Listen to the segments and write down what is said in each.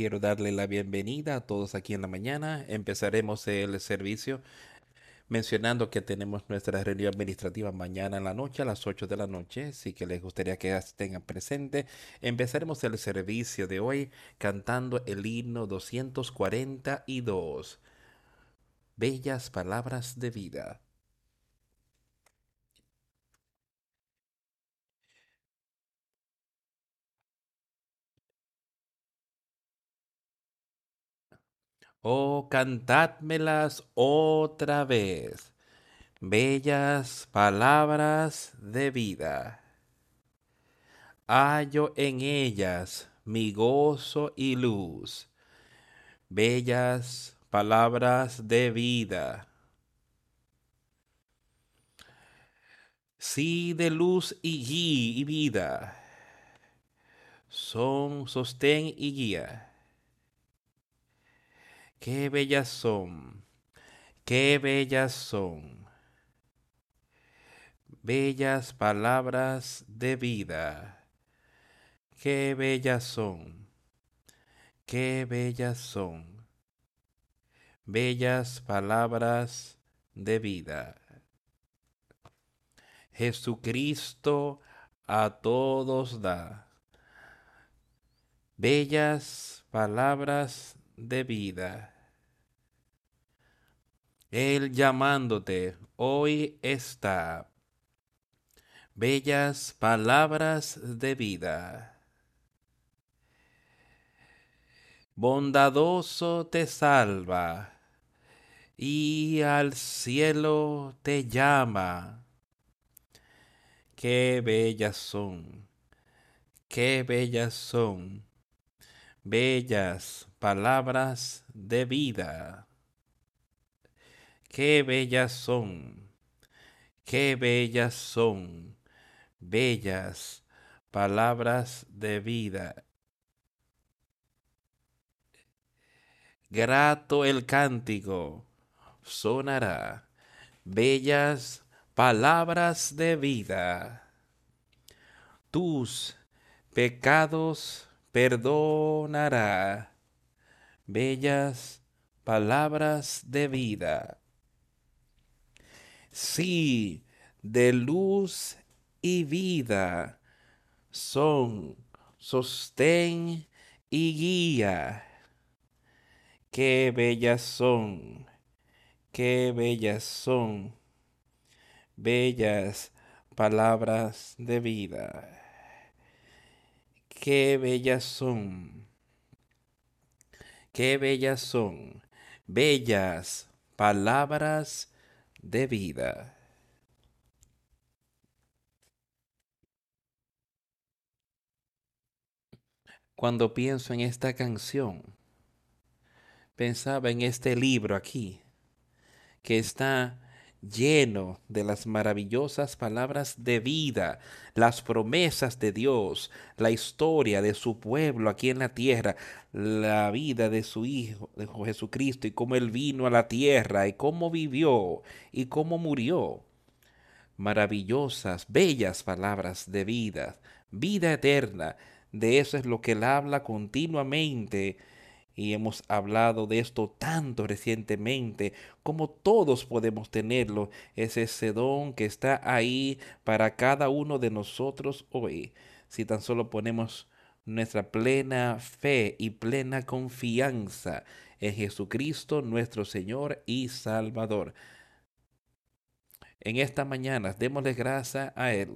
Quiero darle la bienvenida a todos aquí en la mañana. Empezaremos el servicio mencionando que tenemos nuestra reunión administrativa mañana en la noche a las 8 de la noche, así que les gustaría que estén presentes. Empezaremos el servicio de hoy cantando el himno 242, Bellas Palabras de Vida. Oh, cantádmelas otra vez, bellas palabras de vida. Hallo en ellas mi gozo y luz, bellas palabras de vida. Sí, de luz y, y vida, son sostén y guía Qué bellas son, qué bellas son. Bellas palabras de vida. Qué bellas son, qué bellas son. Bellas palabras de vida. Jesucristo a todos da. Bellas palabras de vida. Él llamándote hoy está. Bellas palabras de vida. Bondadoso te salva y al cielo te llama. Qué bellas son, qué bellas son, bellas palabras de vida. Qué bellas son, qué bellas son, bellas palabras de vida. Grato el cántico sonará, bellas palabras de vida. Tus pecados perdonará bellas palabras de vida. Sí, de luz y vida son sostén y guía. Qué bellas son, qué bellas son, bellas palabras de vida. Qué bellas son Qué bellas son, bellas palabras de vida. Cuando pienso en esta canción, pensaba en este libro aquí, que está lleno de las maravillosas palabras de vida, las promesas de Dios, la historia de su pueblo aquí en la tierra, la vida de su Hijo, de Jesucristo, y cómo Él vino a la tierra, y cómo vivió, y cómo murió. Maravillosas, bellas palabras de vida, vida eterna. De eso es lo que Él habla continuamente y hemos hablado de esto tanto recientemente, como todos podemos tenerlo, es ese don que está ahí para cada uno de nosotros hoy, si tan solo ponemos nuestra plena fe y plena confianza en Jesucristo nuestro Señor y Salvador. En esta mañana démosle gracias a Él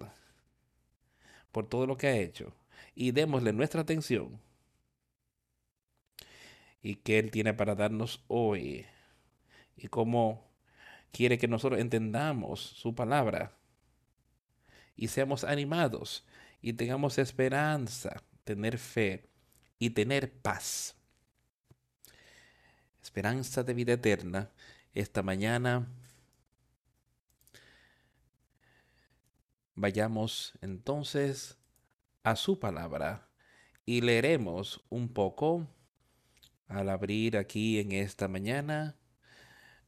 por todo lo que ha hecho y démosle nuestra atención y que Él tiene para darnos hoy y cómo quiere que nosotros entendamos su palabra y seamos animados y tengamos esperanza, tener fe y tener paz. Esperanza de vida eterna. Esta mañana vayamos entonces a su palabra y leeremos un poco al abrir aquí en esta mañana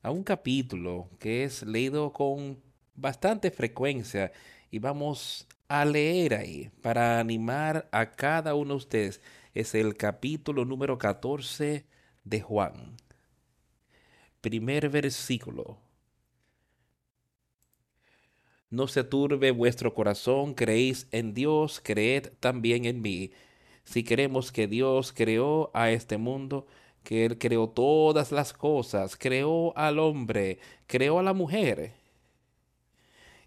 a un capítulo que es leído con bastante frecuencia y vamos a leer ahí para animar a cada uno de ustedes. es el capítulo número 14 de Juan. Primer versículo. No se turbe vuestro corazón, creéis en Dios, creed también en mí. Si queremos que Dios creó a este mundo, que Él creó todas las cosas, creó al hombre, creó a la mujer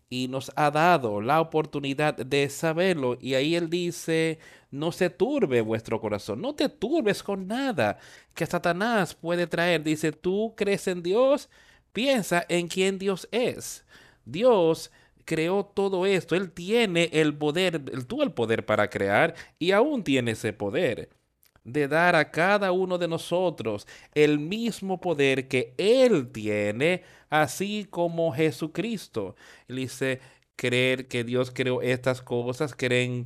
y nos ha dado la oportunidad de saberlo. Y ahí Él dice, no se turbe vuestro corazón, no te turbes con nada que Satanás puede traer. Dice, tú crees en Dios, piensa en quién Dios es. Dios creó todo esto, Él tiene el poder, Él tuvo el poder para crear y aún tiene ese poder de dar a cada uno de nosotros el mismo poder que Él tiene, así como Jesucristo. Él dice, creer que Dios creó estas cosas, creen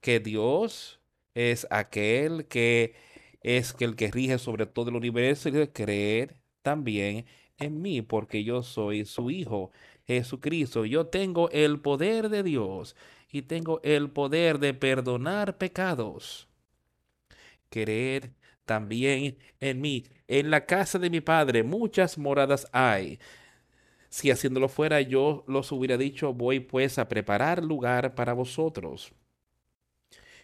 que Dios es aquel que es el que rige sobre todo el universo y creer también en mí, porque yo soy su Hijo, Jesucristo. Yo tengo el poder de Dios y tengo el poder de perdonar pecados creer también en mí. En la casa de mi padre muchas moradas hay. Si haciéndolo fuera yo los hubiera dicho, voy pues a preparar lugar para vosotros.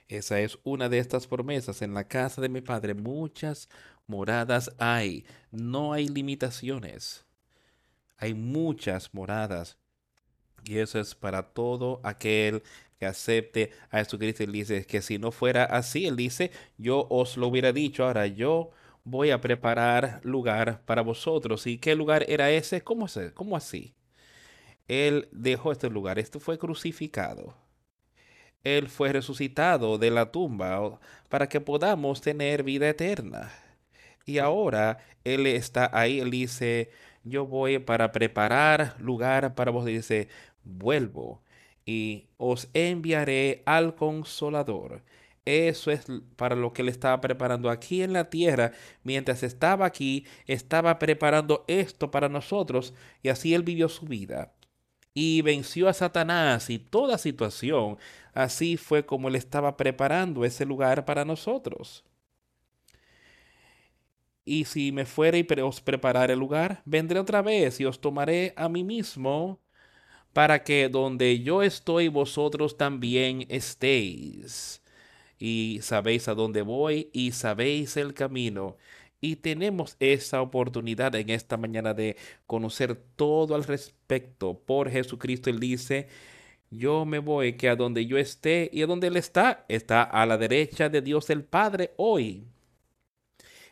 Esa es una de estas promesas. En la casa de mi padre muchas moradas hay. No hay limitaciones. Hay muchas moradas. Y eso es para todo aquel que acepte a Jesucristo. Él dice que si no fuera así, él dice, yo os lo hubiera dicho, ahora yo voy a preparar lugar para vosotros. ¿Y qué lugar era ese? ¿Cómo, cómo así? Él dejó este lugar, este fue crucificado. Él fue resucitado de la tumba para que podamos tener vida eterna. Y ahora Él está ahí, Él dice, yo voy para preparar lugar para vos. Dice, vuelvo y os enviaré al consolador. Eso es para lo que él estaba preparando aquí en la tierra. Mientras estaba aquí, estaba preparando esto para nosotros y así él vivió su vida. Y venció a Satanás y toda situación. Así fue como él estaba preparando ese lugar para nosotros. Y si me fuera y os prepararé el lugar, vendré otra vez y os tomaré a mí mismo para que donde yo estoy vosotros también estéis. Y sabéis a dónde voy y sabéis el camino. Y tenemos esa oportunidad en esta mañana de conocer todo al respecto. Por Jesucristo Él dice, yo me voy que a donde yo esté y a donde Él está, está a la derecha de Dios el Padre hoy.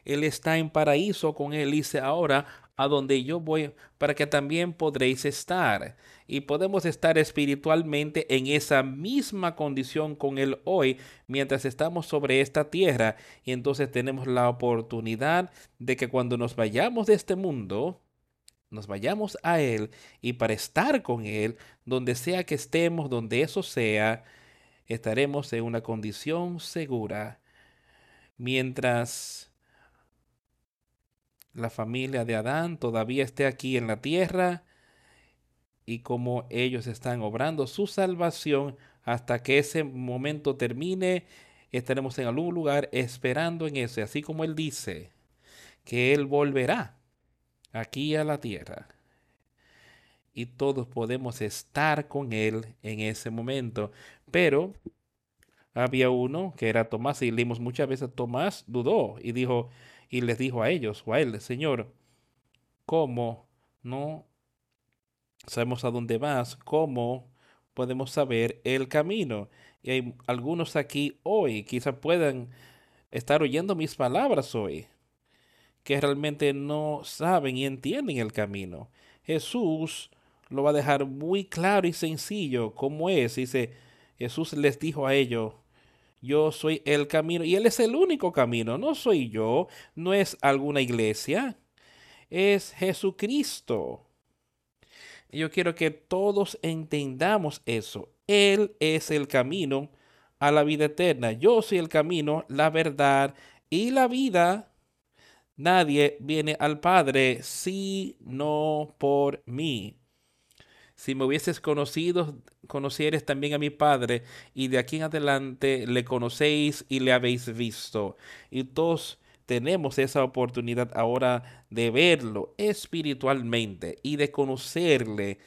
Él está en paraíso con Él. Dice ahora, a donde yo voy, para que también podréis estar. Y podemos estar espiritualmente en esa misma condición con Él hoy, mientras estamos sobre esta tierra. Y entonces tenemos la oportunidad de que cuando nos vayamos de este mundo, nos vayamos a Él y para estar con Él, donde sea que estemos, donde eso sea, estaremos en una condición segura. Mientras la familia de Adán todavía esté aquí en la tierra y como ellos están obrando su salvación hasta que ese momento termine, estaremos en algún lugar esperando en ese, así como Él dice que Él volverá aquí a la tierra. Y todos podemos estar con Él en ese momento. Pero había uno que era Tomás y leímos muchas veces Tomás dudó y dijo, y les dijo a ellos o a él, Señor, ¿cómo no sabemos a dónde vas? ¿Cómo podemos saber el camino? Y hay algunos aquí hoy, quizás puedan estar oyendo mis palabras hoy, que realmente no saben y entienden el camino. Jesús lo va a dejar muy claro y sencillo cómo es. Dice, Jesús les dijo a ellos, yo soy el camino y Él es el único camino, no soy yo, no es alguna iglesia, es Jesucristo. Yo quiero que todos entendamos eso. Él es el camino a la vida eterna. Yo soy el camino, la verdad y la vida. Nadie viene al Padre si no por mí. Si me hubieses conocido, conocieres también a mi Padre, y de aquí en adelante le conocéis y le habéis visto. Y todos tenemos esa oportunidad ahora de verlo espiritualmente y de conocerle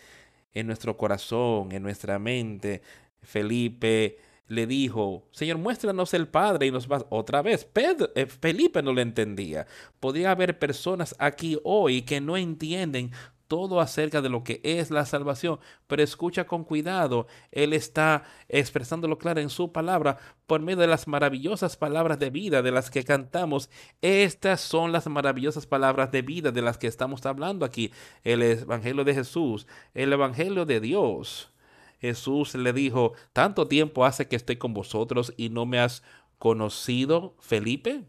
en nuestro corazón, en nuestra mente. Felipe le dijo, Señor, muéstranos el Padre y nos va otra vez. Pedro, eh, Felipe no le entendía. Podría haber personas aquí hoy que no entienden todo acerca de lo que es la salvación, pero escucha con cuidado. Él está expresándolo claro en su palabra por medio de las maravillosas palabras de vida de las que cantamos. Estas son las maravillosas palabras de vida de las que estamos hablando aquí. El Evangelio de Jesús, el Evangelio de Dios. Jesús le dijo, ¿tanto tiempo hace que estoy con vosotros y no me has conocido, Felipe?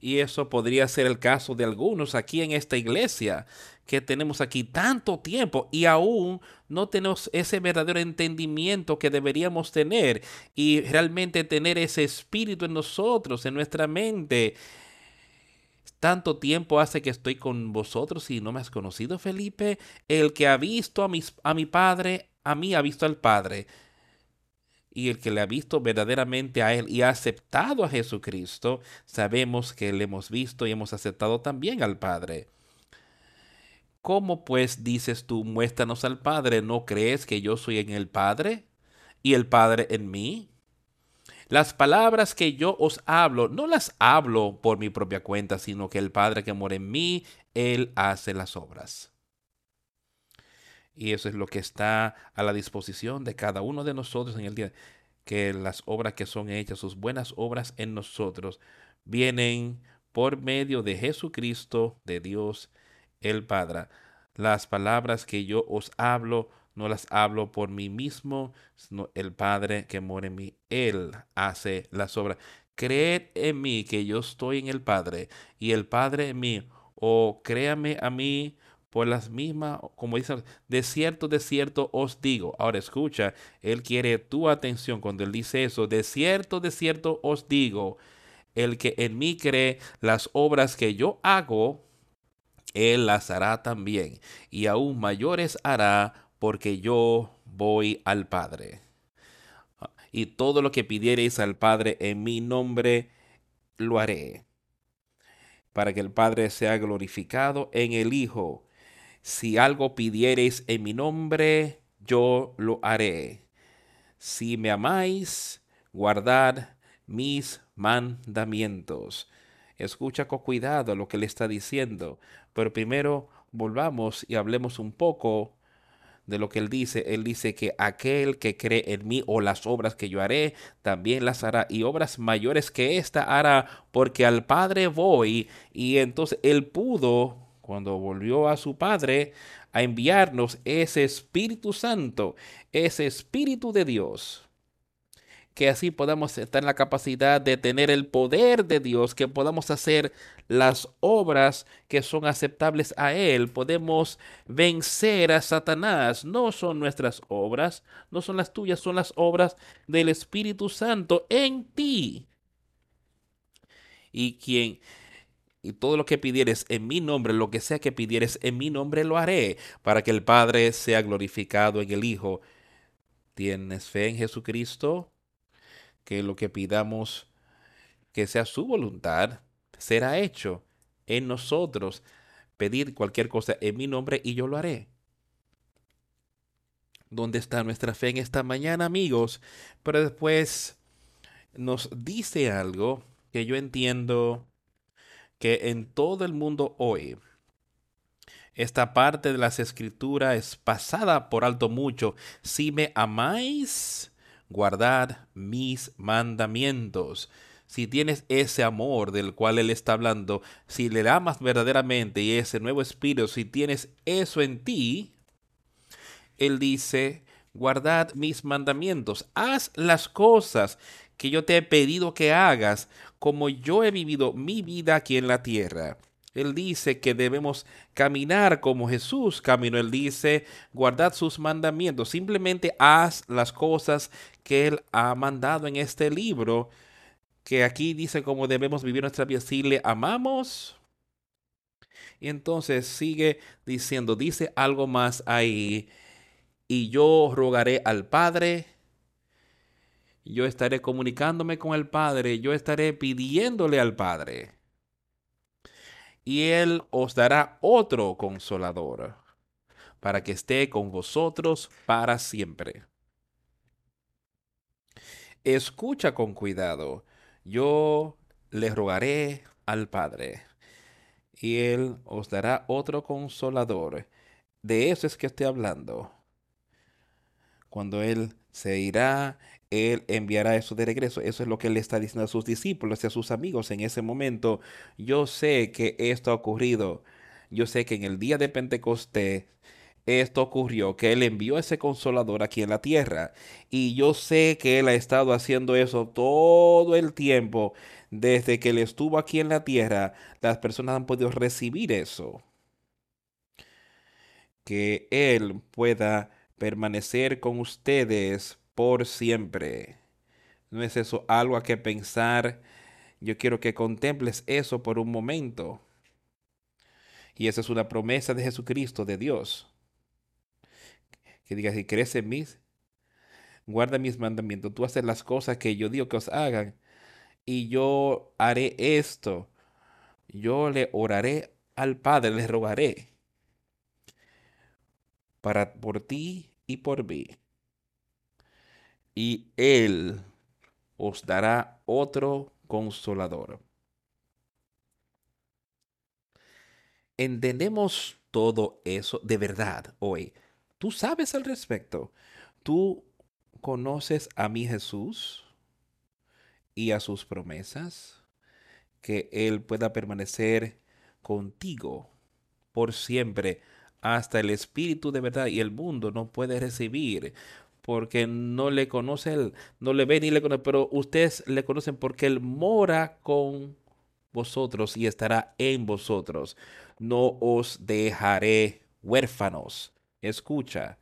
Y eso podría ser el caso de algunos aquí en esta iglesia, que tenemos aquí tanto tiempo y aún no tenemos ese verdadero entendimiento que deberíamos tener y realmente tener ese espíritu en nosotros, en nuestra mente. Tanto tiempo hace que estoy con vosotros y no me has conocido, Felipe. El que ha visto a, mis, a mi Padre, a mí ha visto al Padre y el que le ha visto verdaderamente a Él y ha aceptado a Jesucristo, sabemos que le hemos visto y hemos aceptado también al Padre. ¿Cómo pues dices tú, muéstranos al Padre? ¿No crees que yo soy en el Padre y el Padre en mí? Las palabras que yo os hablo, no las hablo por mi propia cuenta, sino que el Padre que mora en mí, Él hace las obras. Y eso es lo que está a la disposición de cada uno de nosotros en el día, que las obras que son hechas, sus buenas obras en nosotros, vienen por medio de Jesucristo, de Dios el Padre. Las palabras que yo os hablo, no las hablo por mí mismo, sino el Padre que mora en mí. Él hace las obras. Creed en mí que yo estoy en el Padre y el Padre en mí. O créame a mí por las mismas, como dice, de cierto, de cierto os digo. Ahora escucha, Él quiere tu atención cuando Él dice eso. De cierto, de cierto os digo, el que en mí cree las obras que yo hago, Él las hará también. Y aún mayores hará porque yo voy al Padre. Y todo lo que pidiereis al Padre en mi nombre, lo haré. Para que el Padre sea glorificado en el Hijo si algo pidiereis en mi nombre, yo lo haré. Si me amáis, guardad mis mandamientos. Escucha con cuidado lo que le está diciendo, pero primero volvamos y hablemos un poco de lo que él dice. Él dice que aquel que cree en mí o las obras que yo haré, también las hará y obras mayores que ésta hará, porque al Padre voy. Y entonces él pudo cuando volvió a su Padre a enviarnos ese Espíritu Santo, ese Espíritu de Dios. Que así podamos estar en la capacidad de tener el poder de Dios, que podamos hacer las obras que son aceptables a Él. Podemos vencer a Satanás. No son nuestras obras, no son las tuyas, son las obras del Espíritu Santo en ti. Y quien y todo lo que pidieres en mi nombre, lo que sea que pidieres en mi nombre, lo haré, para que el Padre sea glorificado en el Hijo. ¿Tienes fe en Jesucristo? Que lo que pidamos, que sea su voluntad, será hecho en nosotros. Pedir cualquier cosa en mi nombre y yo lo haré. ¿Dónde está nuestra fe en esta mañana, amigos? Pero después nos dice algo que yo entiendo que en todo el mundo hoy esta parte de las escrituras es pasada por alto mucho. Si me amáis, guardad mis mandamientos. Si tienes ese amor del cual Él está hablando, si le amas verdaderamente y ese nuevo espíritu, si tienes eso en ti, Él dice, guardad mis mandamientos, haz las cosas que yo te he pedido que hagas, como yo he vivido mi vida aquí en la tierra. Él dice que debemos caminar como Jesús caminó. Él dice, guardad sus mandamientos. Simplemente haz las cosas que Él ha mandado en este libro, que aquí dice cómo debemos vivir nuestra vida. Si le amamos, Y entonces sigue diciendo, dice algo más ahí, y yo rogaré al Padre, yo estaré comunicándome con el Padre, yo estaré pidiéndole al Padre, y Él os dará otro consolador, para que esté con vosotros para siempre. Escucha con cuidado, yo le rogaré al Padre y Él os dará otro consolador. De eso es que estoy hablando. Cuando Él se irá, Él enviará eso de regreso. Eso es lo que Él está diciendo a sus discípulos y a sus amigos en ese momento. Yo sé que esto ha ocurrido. Yo sé que en el día de Pentecostés esto ocurrió, que Él envió ese consolador aquí en la tierra. Y yo sé que Él ha estado haciendo eso todo el tiempo. Desde que Él estuvo aquí en la tierra, las personas han podido recibir eso. Que Él pueda permanecer con ustedes por siempre. ¿No es eso algo a que pensar? Yo quiero que contemples eso por un momento. Y esa es una promesa de Jesucristo, de Dios que diga, si crees en mí, guarda mis mandamientos, tú haces las cosas que yo digo que os hagan, y yo haré esto, yo le oraré al Padre, le rogaré para por ti y por mí. Y Él os dará otro consolador. ¿Entendemos todo eso de verdad hoy? ¿Tú sabes al respecto? ¿Tú conoces a mi Jesús y a sus promesas? Que Él pueda permanecer contigo por siempre hasta el Espíritu de verdad y el mundo no puede recibir porque no le conoce él, no le ve ni le conoce, pero ustedes le conocen porque él mora con vosotros y estará en vosotros. No os dejaré huérfanos, Escucha,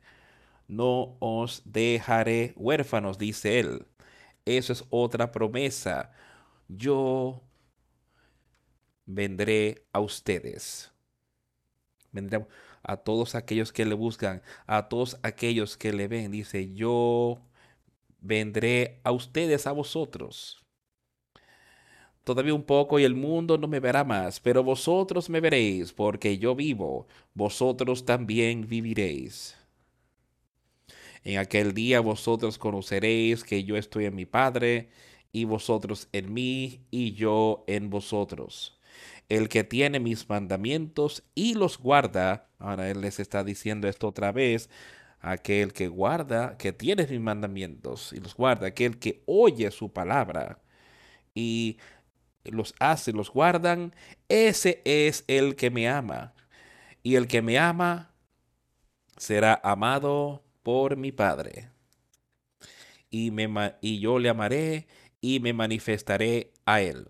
no os dejaré huérfanos, dice él. Eso es otra promesa. Yo vendré a ustedes. Vendré a todos aquellos que le buscan, a todos aquellos que le ven. Dice, yo vendré a ustedes, a vosotros. Todavía un poco y el mundo no me verá más, pero vosotros me veréis, porque yo vivo, vosotros también viviréis. En aquel día vosotros conoceréis que yo estoy en mi Padre, y vosotros en mí, y yo en vosotros. El que tiene mis mandamientos y los guarda, ahora él les está diciendo esto otra vez, aquel que guarda, que tiene mis mandamientos y los guarda, aquel que oye su palabra y los hace, los guardan, ese es el que me ama. Y el que me ama será amado por mi Padre. Y, me, y yo le amaré y me manifestaré a él.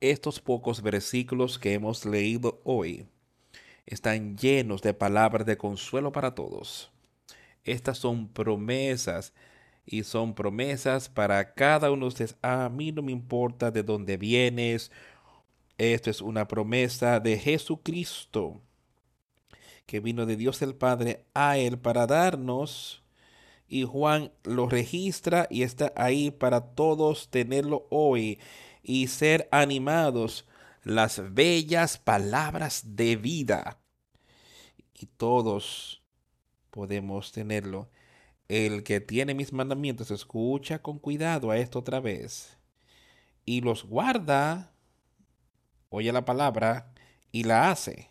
Estos pocos versículos que hemos leído hoy están llenos de palabras de consuelo para todos. Estas son promesas y son promesas para cada uno de ustedes. A mí no me importa de dónde vienes. Esto es una promesa de Jesucristo que vino de Dios el Padre a Él para darnos. Y Juan lo registra y está ahí para todos tenerlo hoy y ser animados las bellas palabras de vida. Y todos podemos tenerlo el que tiene mis mandamientos escucha con cuidado a esto otra vez y los guarda, oye la palabra y la hace.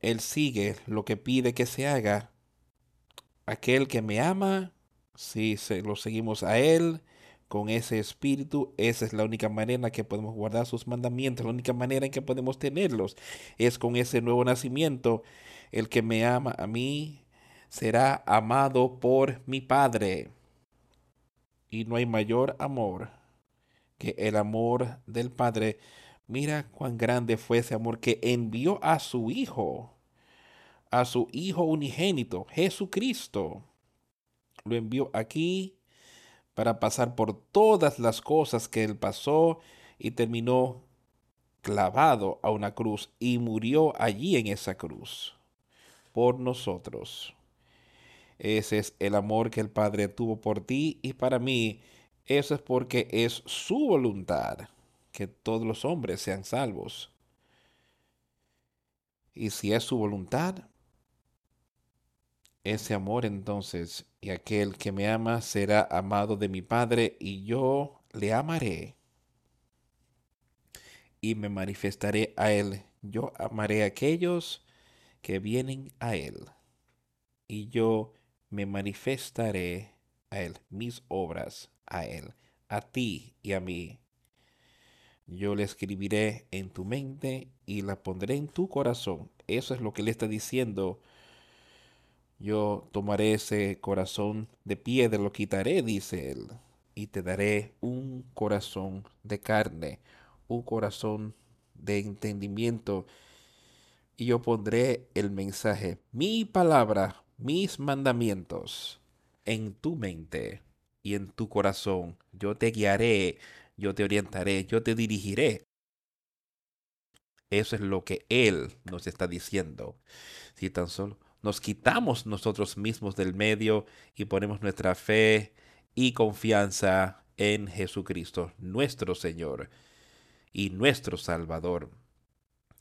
Él sigue lo que pide que se haga. Aquel que me ama, si se, lo seguimos a Él con ese espíritu, esa es la única manera en que podemos guardar sus mandamientos, la única manera en que podemos tenerlos es con ese nuevo nacimiento. El que me ama a mí, será amado por mi Padre. Y no hay mayor amor que el amor del Padre. Mira cuán grande fue ese amor que envió a su Hijo, a su Hijo unigénito, Jesucristo. Lo envió aquí para pasar por todas las cosas que él pasó y terminó clavado a una cruz y murió allí en esa cruz por nosotros. Ese es el amor que el Padre tuvo por ti y para mí. Eso es porque es su voluntad que todos los hombres sean salvos. Y si es su voluntad, ese amor entonces, y aquel que me ama será amado de mi Padre, y yo le amaré y me manifestaré a él. Yo amaré a aquellos que vienen a él, y yo me manifestaré a él, mis obras a él, a ti y a mí. Yo le escribiré en tu mente y la pondré en tu corazón. Eso es lo que le está diciendo. Yo tomaré ese corazón de piedra, lo quitaré, dice él, y te daré un corazón de carne, un corazón de entendimiento. Y yo pondré el mensaje, mi palabra, mis mandamientos, en tu mente y en tu corazón. Yo te guiaré yo te orientaré, yo te dirigiré. Eso es lo que Él nos está diciendo. Si tan solo nos quitamos nosotros mismos del medio y ponemos nuestra fe y confianza en Jesucristo, nuestro Señor y nuestro Salvador.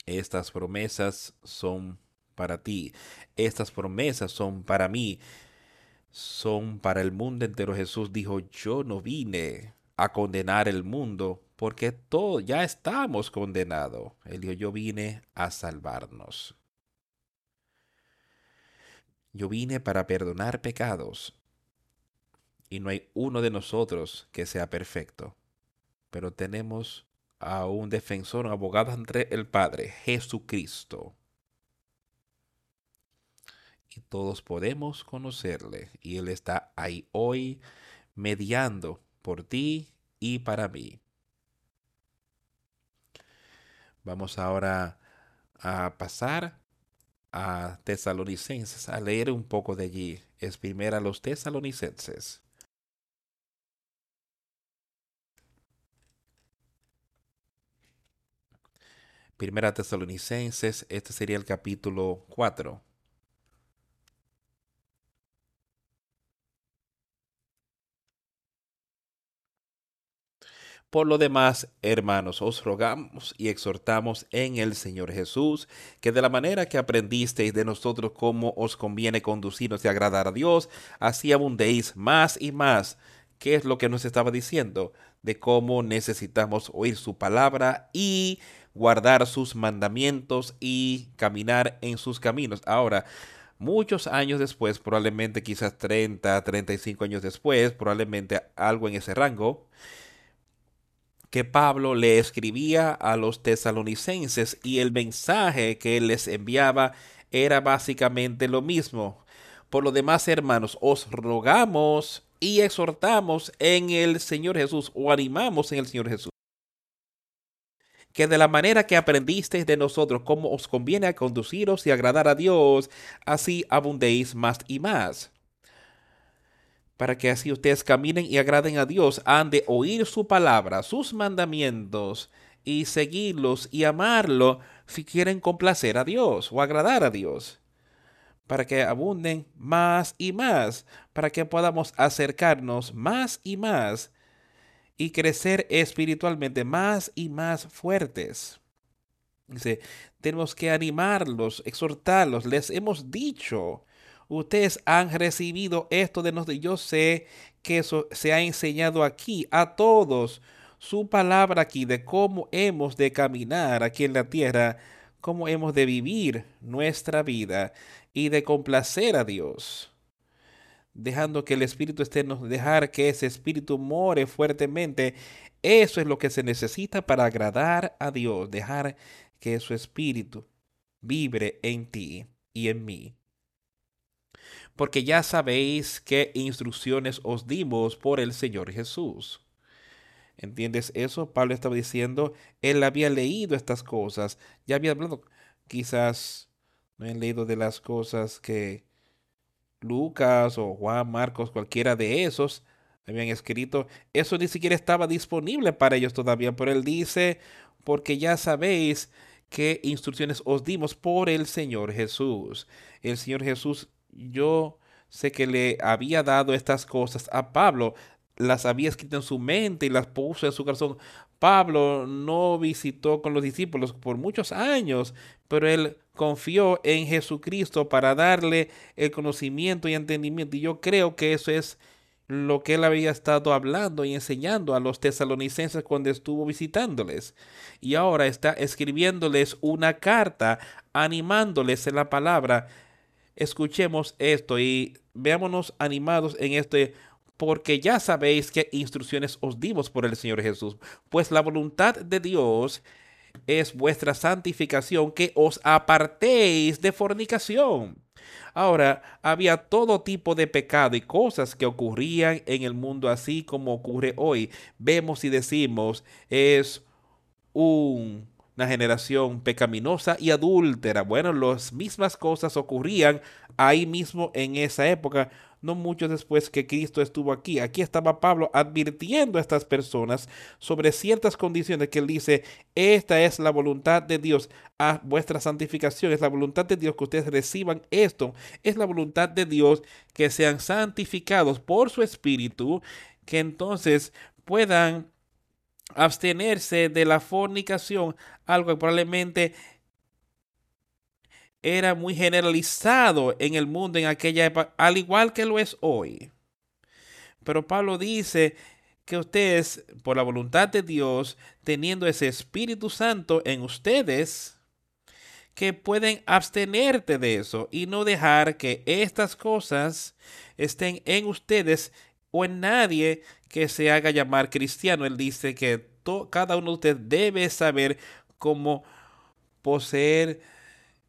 Estas promesas son para ti. Estas promesas son para mí. Son para el mundo entero. Jesús dijo, yo no vine a condenar el mundo, porque todo ya estamos condenados. Él dijo, yo vine a salvarnos. Yo vine para perdonar pecados. Y no hay uno de nosotros que sea perfecto. Pero tenemos a un defensor, un abogado entre el Padre, Jesucristo. Todos podemos conocerle. Y Él está ahí hoy mediando por ti y para mí. Vamos ahora a pasar a Tesalonicenses, a leer un poco de allí. Es primera los Tesalonicenses. Primera Tesalonicenses, este sería el capítulo 4. Por lo demás, hermanos, os rogamos y exhortamos en el Señor Jesús, que de la manera que aprendisteis de nosotros cómo os conviene conducirnos y agradar a Dios, así abundéis más y más. ¿Qué es lo que nos estaba diciendo? De cómo necesitamos oír su palabra y guardar sus mandamientos y caminar en sus caminos. Ahora, muchos años después, probablemente quizás 30, 35 años después, probablemente algo en ese rango, que Pablo le escribía a los tesalonicenses y el mensaje que les enviaba era básicamente lo mismo. Por lo demás, hermanos, os rogamos y exhortamos en el Señor Jesús o animamos en el Señor Jesús que de la manera que aprendisteis de nosotros cómo os conviene conduciros y agradar a Dios, así abundéis más y más para que así ustedes caminen y agraden a Dios, han de oír su palabra, sus mandamientos, y seguirlos y amarlo si quieren complacer a Dios o agradar a Dios, para que abunden más y más, para que podamos acercarnos más y más y crecer espiritualmente más y más fuertes. Dice, tenemos que animarlos, exhortarlos. Les hemos dicho ustedes han recibido esto de nosotros. Yo sé que eso se ha enseñado aquí a todos. Su palabra aquí de cómo hemos de caminar aquí en la tierra, cómo hemos de vivir nuestra vida y de complacer a Dios. Dejando que el Espíritu esté nos dejar que ese Espíritu more fuertemente. Eso es lo que se necesita para agradar a Dios. Dejar que su Espíritu vibre en ti y en mí porque ya sabéis qué instrucciones os dimos por el Señor Jesús. ¿Entiendes eso? Pablo estaba diciendo, él había leído estas cosas, ya había hablado, quizás no he leído de las cosas que Lucas o Juan, Marcos, cualquiera de esos habían escrito, eso ni siquiera estaba disponible para ellos todavía, pero él dice, porque ya sabéis qué instrucciones os dimos por el Señor Jesús. El Señor Jesús, yo sé que le había dado estas cosas a Pablo, las había escrito en su mente y las puso en su corazón. Pablo no visitó con los discípulos por muchos años, pero él confió en Jesucristo para darle el conocimiento y entendimiento. Y yo creo que eso es lo que él había estado hablando y enseñando a los tesalonicenses cuando estuvo visitándoles. Y ahora está escribiéndoles una carta animándoles en la palabra. Escuchemos esto y veámonos animados en este porque ya sabéis qué instrucciones os dimos por el Señor Jesús. Pues la voluntad de Dios es vuestra santificación, que os apartéis de fornicación Ahora, había todo tipo de pecado y cosas que ocurrían en el mundo así como ocurre hoy. Vemos y decimos, es una generación pecaminosa y adúltera. Bueno, las mismas cosas ocurrían ahí mismo en esa época no mucho después que Cristo estuvo aquí. Aquí estaba Pablo advirtiendo a estas personas sobre ciertas condiciones que él dice, esta es la voluntad de Dios, a vuestra santificación, es la voluntad de Dios que ustedes reciban esto, es la voluntad de Dios que sean santificados por su espíritu, que entonces puedan abstenerse de la fornicación, algo que probablemente era muy generalizado en el mundo en aquella época, al igual que lo es hoy. Pero Pablo dice que ustedes, por la voluntad de Dios, teniendo ese Espíritu Santo en ustedes, que pueden abstenerte de eso y no dejar que estas cosas estén en ustedes o en nadie que se haga llamar cristiano. Él dice que cada uno de ustedes debe saber cómo poseer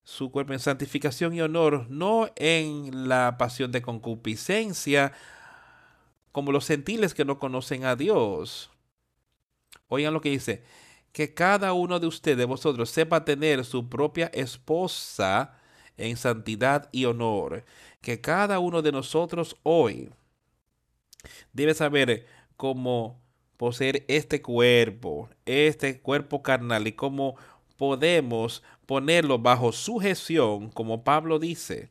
su cuerpo en santificación y honor, no en la pasión de concupiscencia, como los gentiles que no conocen a Dios. Oigan lo que dice, que cada uno de ustedes, vosotros, sepa tener su propia esposa en santidad y honor, que cada uno de nosotros hoy debe saber cómo poseer este cuerpo, este cuerpo carnal y cómo podemos ponerlo bajo sujeción, como Pablo dice.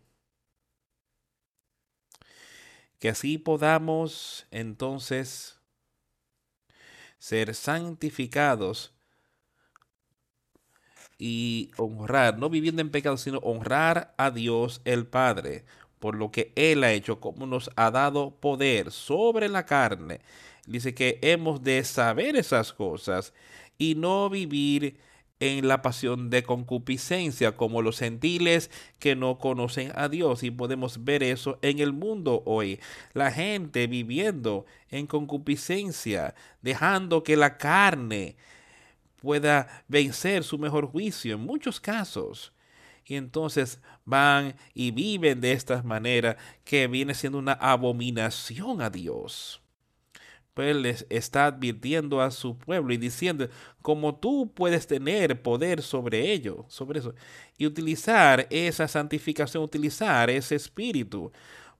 Que así podamos entonces ser santificados y honrar, no viviendo en pecado, sino honrar a Dios el Padre por lo que Él ha hecho, como nos ha dado poder sobre la carne. Dice que hemos de saber esas cosas y no vivir en la pasión de concupiscencia, como los gentiles que no conocen a Dios. Y podemos ver eso en el mundo hoy. La gente viviendo en concupiscencia, dejando que la carne pueda vencer su mejor juicio en muchos casos. Y entonces van y viven de esta manera que viene siendo una abominación a Dios. Él les está advirtiendo a su pueblo y diciendo, como tú puedes tener poder sobre ello, sobre eso, y utilizar esa santificación, utilizar ese espíritu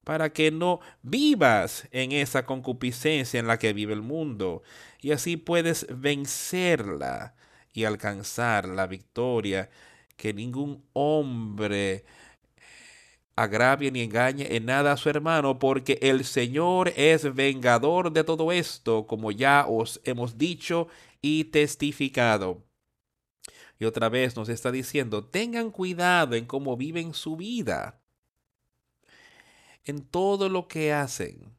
para que no vivas en esa concupiscencia en la que vive el mundo, y así puedes vencerla y alcanzar la victoria que ningún hombre agravie ni engañe en nada a su hermano, porque el Señor es vengador de todo esto, como ya os hemos dicho y testificado. Y otra vez nos está diciendo, tengan cuidado en cómo viven su vida, en todo lo que hacen.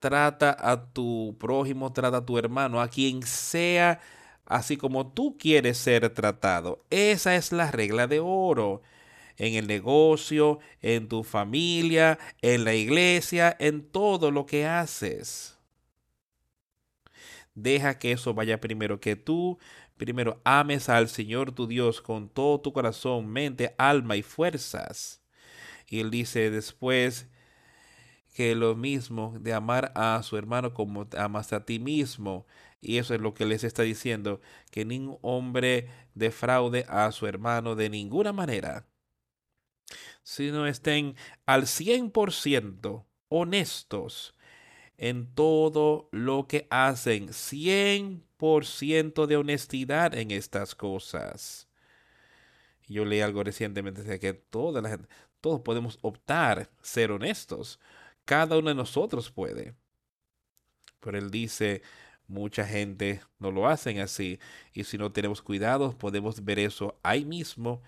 Trata a tu prójimo, trata a tu hermano, a quien sea así como tú quieres ser tratado. Esa es la regla de oro. En el negocio, en tu familia, en la iglesia, en todo lo que haces. Deja que eso vaya primero que tú. Primero ames al Señor tu Dios con todo tu corazón, mente, alma y fuerzas. Y él dice después que lo mismo de amar a su hermano como amas a ti mismo. Y eso es lo que les está diciendo, que ningún hombre defraude a su hermano de ninguna manera. sino estén al 100% honestos en todo lo que hacen, 100% de honestidad en estas cosas. Yo leí algo recientemente que toda la gente, todos podemos optar ser honestos. Cada uno de nosotros puede. Pero él dice, mucha gente no lo hacen así. Y si no tenemos cuidado, podemos ver eso ahí mismo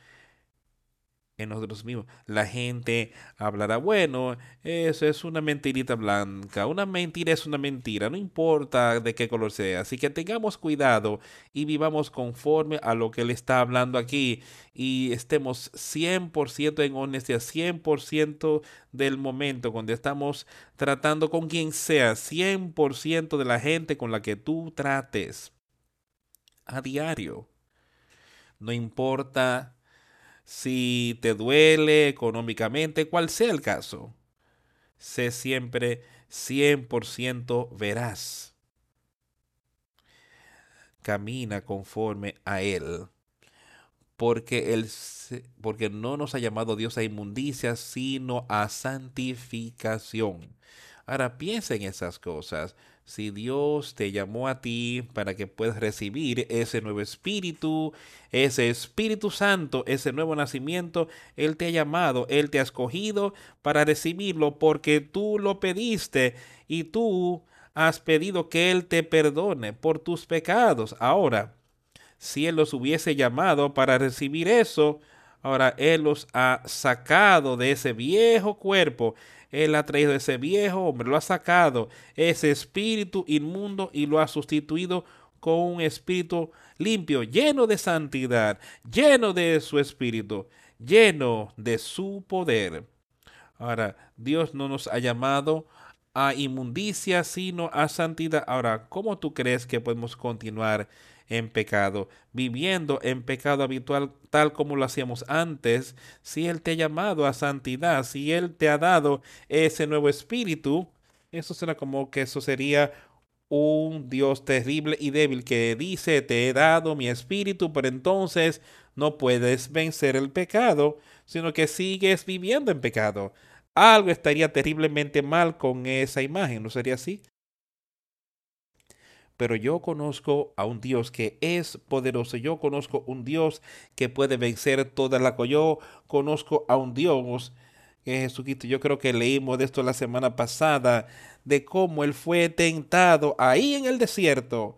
en nosotros mismos. La gente hablará, bueno, eso es una mentirita blanca, una mentira es una mentira, no importa de qué color sea. Así que tengamos cuidado y vivamos conforme a lo que él está hablando aquí y estemos 100% en honestidad, 100% del momento cuando estamos tratando con quien sea, 100% de la gente con la que tú trates a diario. No importa si te duele económicamente, cual sea el caso. Sé siempre 100% veraz. Camina conforme a Él. Porque, él, porque no nos ha llamado Dios a inmundicia, sino a santificación. Ahora piensa en esas cosas si Dios te llamó a ti para que puedas recibir ese nuevo espíritu, ese Espíritu Santo, ese nuevo nacimiento, Él te ha llamado, Él te ha escogido para recibirlo porque tú lo pediste y tú has pedido que Él te perdone por tus pecados. Ahora, si Él los hubiese llamado para recibir eso, ahora Él los ha sacado de ese viejo cuerpo él ha traído ese viejo hombre, lo ha sacado, ese espíritu inmundo y lo ha sustituido con un espíritu limpio, lleno de santidad, lleno de su espíritu, lleno de su poder. Ahora, Dios no nos ha llamado a inmundicia, sino a santidad. Ahora, ¿cómo tú crees que podemos continuar en pecado, viviendo en pecado habitual tal como lo hacíamos antes, si Él te ha llamado a santidad, si Él te ha dado ese nuevo espíritu, eso será como que eso sería un Dios terrible y débil que dice, te he dado mi espíritu, pero entonces no puedes vencer el pecado, sino que sigues viviendo en pecado. Algo estaría terriblemente mal con esa imagen, ¿no sería así? Pero yo conozco a un Dios que es poderoso. Yo conozco un Dios que puede vencer toda la Yo conozco a un Dios que es Jesucristo. Yo creo que leímos de esto la semana pasada, de cómo él fue tentado ahí en el desierto.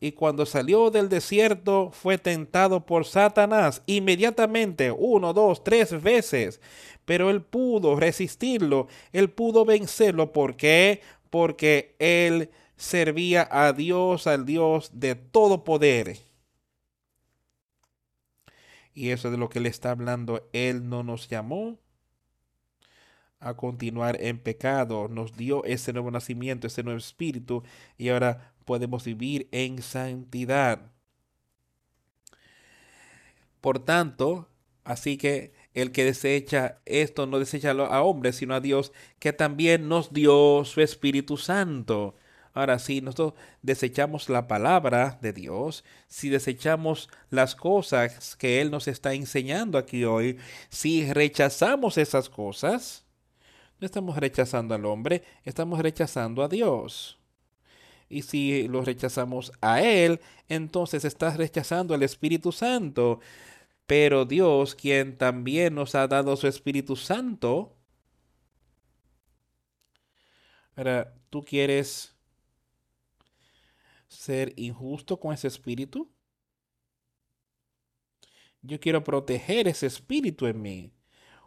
Y cuando salió del desierto fue tentado por Satanás inmediatamente, uno, dos, tres veces. Pero él pudo resistirlo, él pudo vencerlo. ¿Por qué? Porque él servía a Dios, al Dios de todo poder. Y eso de lo que él está hablando, Él no nos llamó a continuar en pecado, nos dio ese nuevo nacimiento, ese nuevo espíritu, y ahora podemos vivir en santidad. Por tanto, así que el que desecha esto no desecha a hombres, sino a Dios, que también nos dio su Espíritu Santo. Ahora, si nosotros desechamos la palabra de Dios, si desechamos las cosas que Él nos está enseñando aquí hoy, si rechazamos esas cosas, no estamos rechazando al hombre, estamos rechazando a Dios. Y si lo rechazamos a Él, entonces estás rechazando al Espíritu Santo. Pero Dios, quien también nos ha dado su Espíritu Santo, ahora tú quieres ser injusto con ese espíritu? Yo quiero proteger ese espíritu en mí,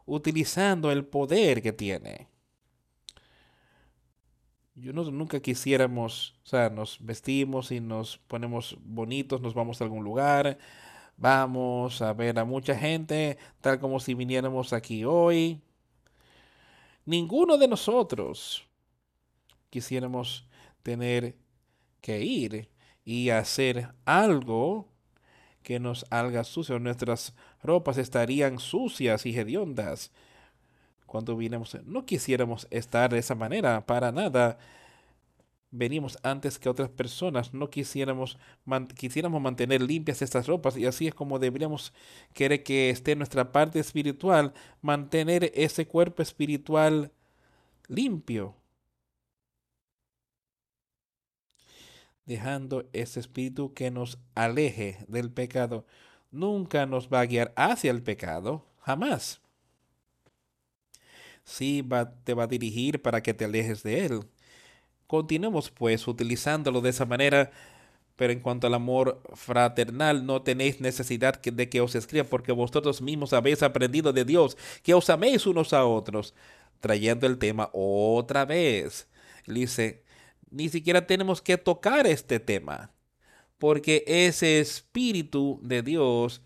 utilizando el poder que tiene. Yo no, nunca quisiéramos, o sea, nos vestimos y nos ponemos bonitos, nos vamos a algún lugar, vamos a ver a mucha gente, tal como si viniéramos aquí hoy. Ninguno de nosotros quisiéramos tener que ir y hacer algo que nos haga sucios. Nuestras ropas estarían sucias y hediondas cuando vinimos. No quisiéramos estar de esa manera, para nada. venimos antes que otras personas. No quisiéramos, quisiéramos mantener limpias estas ropas y así es como deberíamos querer que esté nuestra parte espiritual, mantener ese cuerpo espiritual limpio. Dejando ese espíritu que nos aleje del pecado. Nunca nos va a guiar hacia el pecado, jamás. Sí va, te va a dirigir para que te alejes de él Continuemos pues utilizándolo de esa manera, pero en cuanto al amor fraternal, no tenéis necesidad de que os escriba, porque vosotros mismos habéis aprendido de Dios que os améis unos a otros, trayendo el tema otra vez. Dice, ni siquiera tenemos que tocar este tema, porque ese espíritu de Dios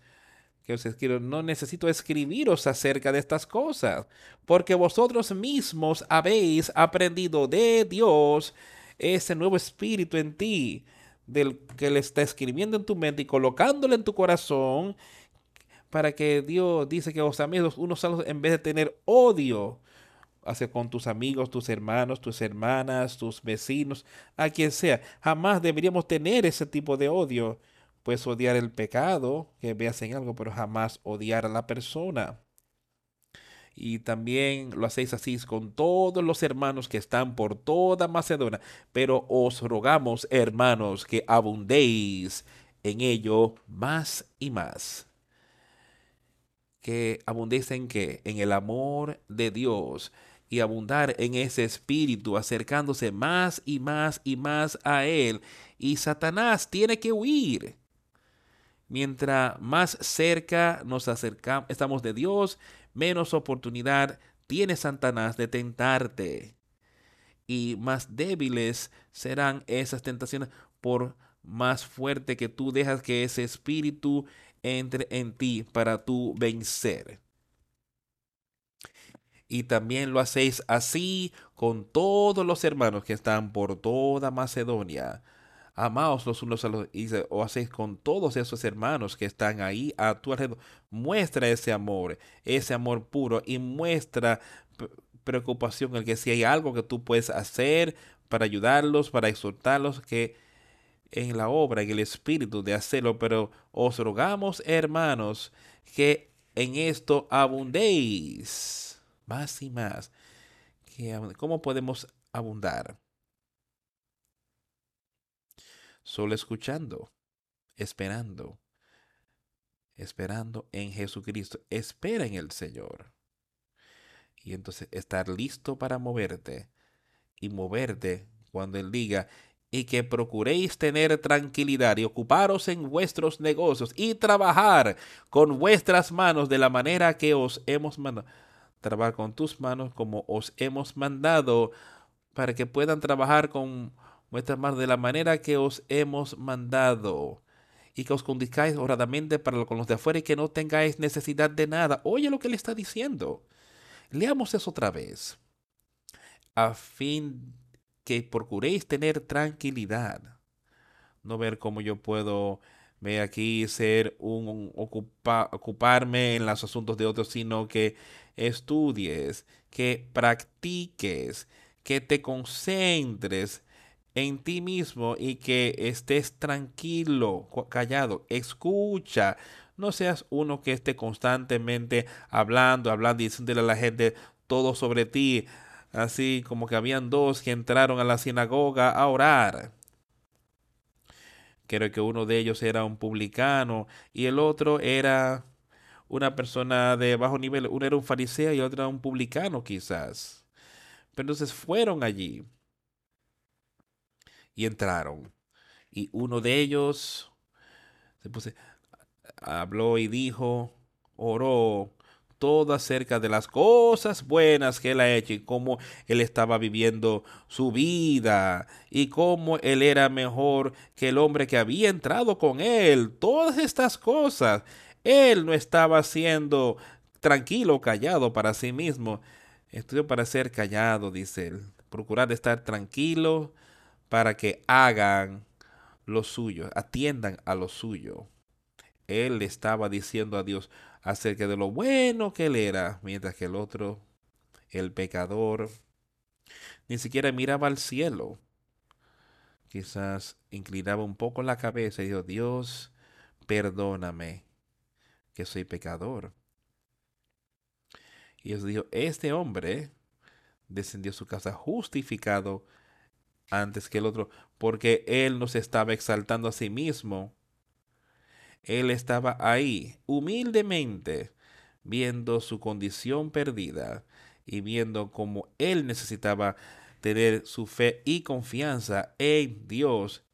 que os escribo, no necesito escribiros acerca de estas cosas, porque vosotros mismos habéis aprendido de Dios ese nuevo espíritu en ti, del que le está escribiendo en tu mente y colocándole en tu corazón, para que Dios dice que os améis unos a los en vez de tener odio hacia con tus amigos, tus hermanos, tus hermanas, tus vecinos, a quien sea. Jamás deberíamos tener ese tipo de odio Puedes odiar el pecado que veas en algo, pero jamás odiar a la persona. Y también lo hacéis así con todos los hermanos que están por toda Macedonia. Pero os rogamos, hermanos, que abundéis en ello más y más. Que abundéis en qué? En el amor de Dios y abundar en ese espíritu, acercándose más y más y más a Él. Y Satanás tiene que huir. Mientras más cerca nos acercamos, estamos de Dios, menos oportunidad tiene Satanás de tentarte. Y más débiles serán esas tentaciones por más fuerte que tú dejas que ese espíritu entre en ti para tú vencer. Y también lo hacéis así con todos los hermanos que están por toda Macedonia. Amaos los unos a los y o hacéis con todos esos hermanos que están ahí a tu alrededor. Muestra ese amor, ese amor puro y muestra preocupación el que si hay algo que tú puedes hacer para ayudarlos, para exhortarlos, que en la obra, en el espíritu de hacerlo, pero os rogamos, hermanos, que en esto abundéis más y más. ¿Cómo podemos abundar? solo escuchando, esperando, esperando en Jesucristo. Espera en el Señor. Y entonces estar listo para moverte y moverte cuando Él diga, y que procuréis tener tranquilidad y ocuparos en vuestros negocios y trabajar con vuestras manos de la manera que os hemos mandado. Trabajar con tus manos como os hemos mandado para que puedan trabajar con vuestra de la manera que os hemos mandado y que os conduzcáis honradamente para con los de afuera y que no tengáis necesidad de nada. Oye lo que le está diciendo. Leamos eso otra vez. A fin que procuréis tener tranquilidad. No ver cómo yo puedo ver aquí ser un, ocuparme en los asuntos de otros, sino que estudies, que practiques, que te concentres en ti mismo y que estés tranquilo, callado, escucha. No seas uno que esté constantemente hablando, hablando y diciéndole a la gente todo sobre ti. Así como que habían dos que entraron a la sinagoga a orar. Creo que uno de ellos era un publicano y el otro era una persona de bajo nivel. Uno era un fariseo y otro era un publicano quizás. Pero entonces fueron allí y entraron. Y uno de ellos se puse, habló y dijo, oró todo acerca de las cosas buenas que él ha hecho y cómo él estaba viviendo su vida y cómo él era mejor que el hombre que había entrado con él. Todas estas cosas. Él no estaba siendo tranquilo, callado para sí mismo. Estudió para ser callado, dice él. Procurar estar tranquilo, para que hagan lo suyo, atiendan a lo suyo. Él estaba diciendo a Dios acerca de lo bueno que él era, mientras que el otro, el pecador, ni siquiera miraba al cielo. quizás inclinaba un poco la cabeza y dijo, Dios, perdóname, que soy pecador. Y Dios dijo, este hombre descendió a su casa justificado antes que el otro, porque él no se estaba exaltando a sí mismo. Él estaba ahí, humildemente, viendo su condición perdida y viendo cómo él necesitaba tener su fe y confianza en Dios.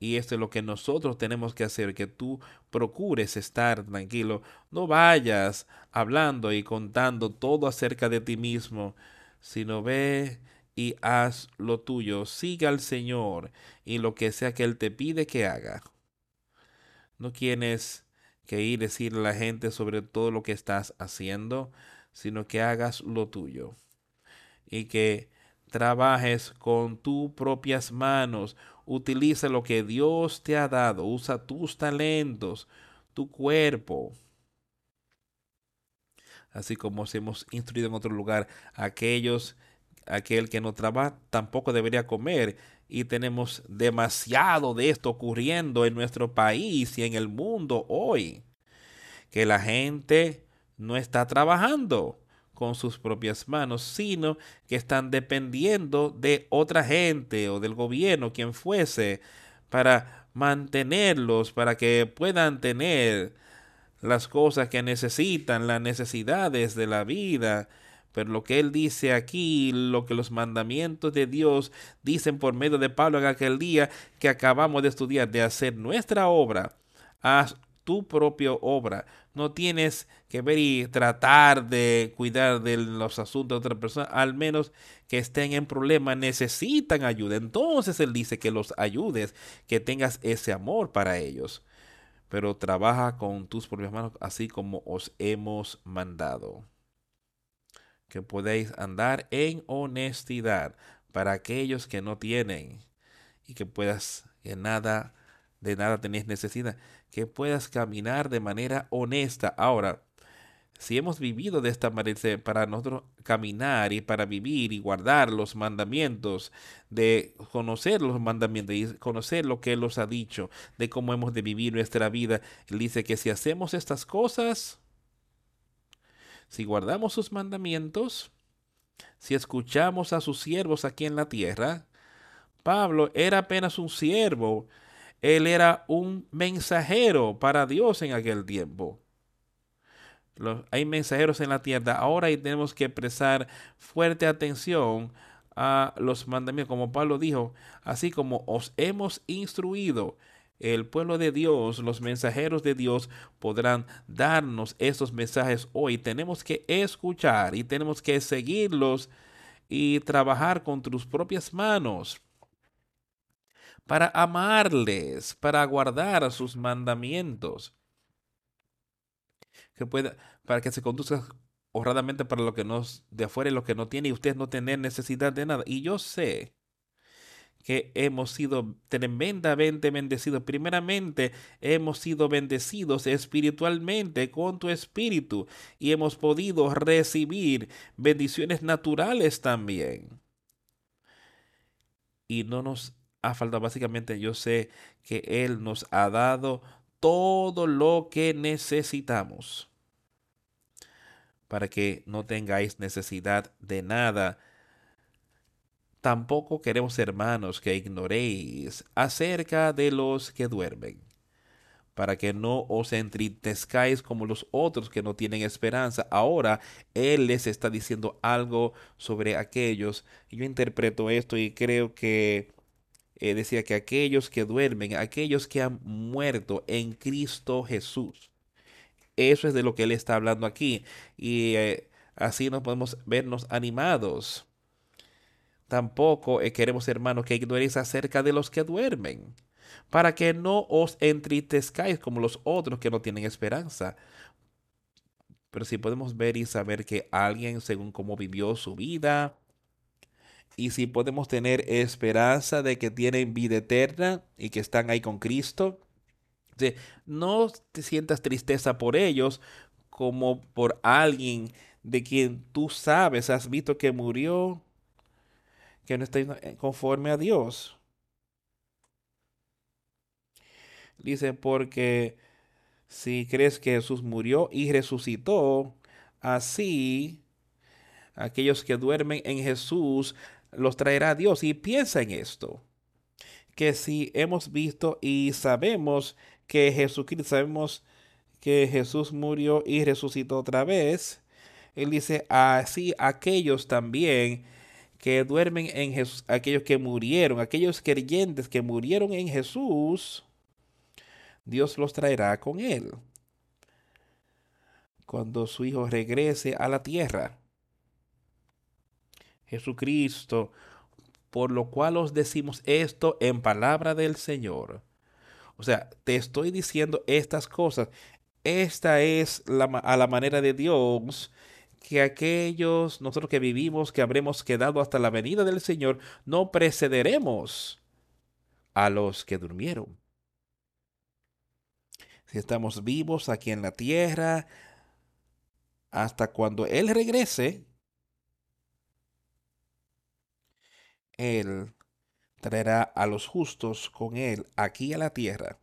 Y esto es lo que nosotros tenemos que hacer, que tú procures estar tranquilo, no vayas hablando y contando todo acerca de ti mismo, sino ve y haz lo tuyo, siga al Señor y lo que sea que Él te pide que haga. No tienes que ir a decirle a la gente sobre todo lo que estás haciendo, sino que hagas lo tuyo y que trabajes con tus propias manos. Utiliza lo que Dios te ha dado. Usa tus talentos, tu cuerpo. Así como os hemos instruido en otro lugar, aquellos, aquel que no trabaja tampoco debería comer. Y tenemos demasiado de esto ocurriendo en nuestro país y en el mundo hoy. Que la gente no está trabajando con sus propias manos, sino que están dependiendo de otra gente o del gobierno, quien fuese, para mantenerlos, para que puedan tener las cosas que necesitan, las necesidades de la vida. Pero lo que él dice aquí, lo que los mandamientos de Dios dicen por medio de Pablo en aquel día que acabamos de estudiar, de hacer nuestra obra, haz tu propia obra, no tienes que ver y tratar de cuidar de los asuntos de otra persona, al menos que estén en problemas, necesitan ayuda. Entonces Él dice que los ayudes, que tengas ese amor para ellos. Pero trabaja con tus propias manos, así como os hemos mandado. Que podéis andar en honestidad para aquellos que no tienen y que puedas en nada de nada tenéis necesidad, que puedas caminar de manera honesta. Ahora, si hemos vivido de esta manera, para nosotros caminar y para vivir y guardar los mandamientos, de conocer los mandamientos y conocer lo que Él nos ha dicho, de cómo hemos de vivir nuestra vida, Él dice que si hacemos estas cosas, si guardamos sus mandamientos, si escuchamos a sus siervos aquí en la tierra, Pablo era apenas un siervo él era un mensajero para Dios en aquel tiempo. hay mensajeros en la tierra ahora y tenemos que prestar fuerte atención a los mandamientos, como Pablo dijo, así como os hemos instruido. El pueblo de Dios, los mensajeros de Dios podrán darnos estos mensajes hoy. Tenemos que escuchar y tenemos que seguirlos y trabajar con tus propias manos para amarles, para guardar sus mandamientos, que pueda, para que se conduzca honradamente para lo que nos de afuera y lo que no tiene y ustedes no tener necesidad de nada. Y yo sé que hemos sido tremendamente bendecidos. Primeramente, hemos sido bendecidos espiritualmente con tu espíritu y hemos podido recibir bendiciones naturales también. Y no nos a falta. Básicamente yo sé que Él nos ha dado todo lo que necesitamos para que no tengáis necesidad de nada. Tampoco queremos, hermanos, que ignoréis acerca de los que duermen, para que no os entristezcáis como los otros que no tienen esperanza. Ahora Él les está diciendo algo sobre aquellos. Yo interpreto esto y creo que eh, decía que aquellos que duermen, aquellos que han muerto en Cristo Jesús. Eso es de lo que él está hablando aquí. Y eh, así nos podemos vernos animados. Tampoco eh, queremos, hermanos, que ignoréis acerca de los que duermen, para que no os entristezcáis como los otros que no tienen esperanza. Pero si podemos ver y saber que alguien, según cómo vivió su vida, y si podemos tener esperanza de que tienen vida eterna y que están ahí con Cristo. No te sientas tristeza por ellos como por alguien de quien tú sabes, has visto que murió, que no está conforme a Dios. Dice, porque si crees que Jesús murió y resucitó, así aquellos que duermen en Jesús los traerá Dios. Y piensa en esto, que si hemos visto y sabemos que Jesucristo, sabemos que Jesús murió y resucitó otra vez, Él dice, así aquellos también que duermen en Jesús, aquellos que murieron, aquellos creyentes que murieron en Jesús, Dios los traerá con Él cuando su Hijo regrese a la tierra. Jesucristo, por lo cual os decimos esto en palabra del Señor. O sea, te estoy diciendo estas cosas. Esta es la, a la manera de Dios que aquellos, nosotros que vivimos, que habremos quedado hasta la venida del Señor, no precederemos a los que durmieron. Si estamos vivos aquí en la tierra, hasta cuando Él regrese, Él traerá a los justos con Él aquí a la tierra.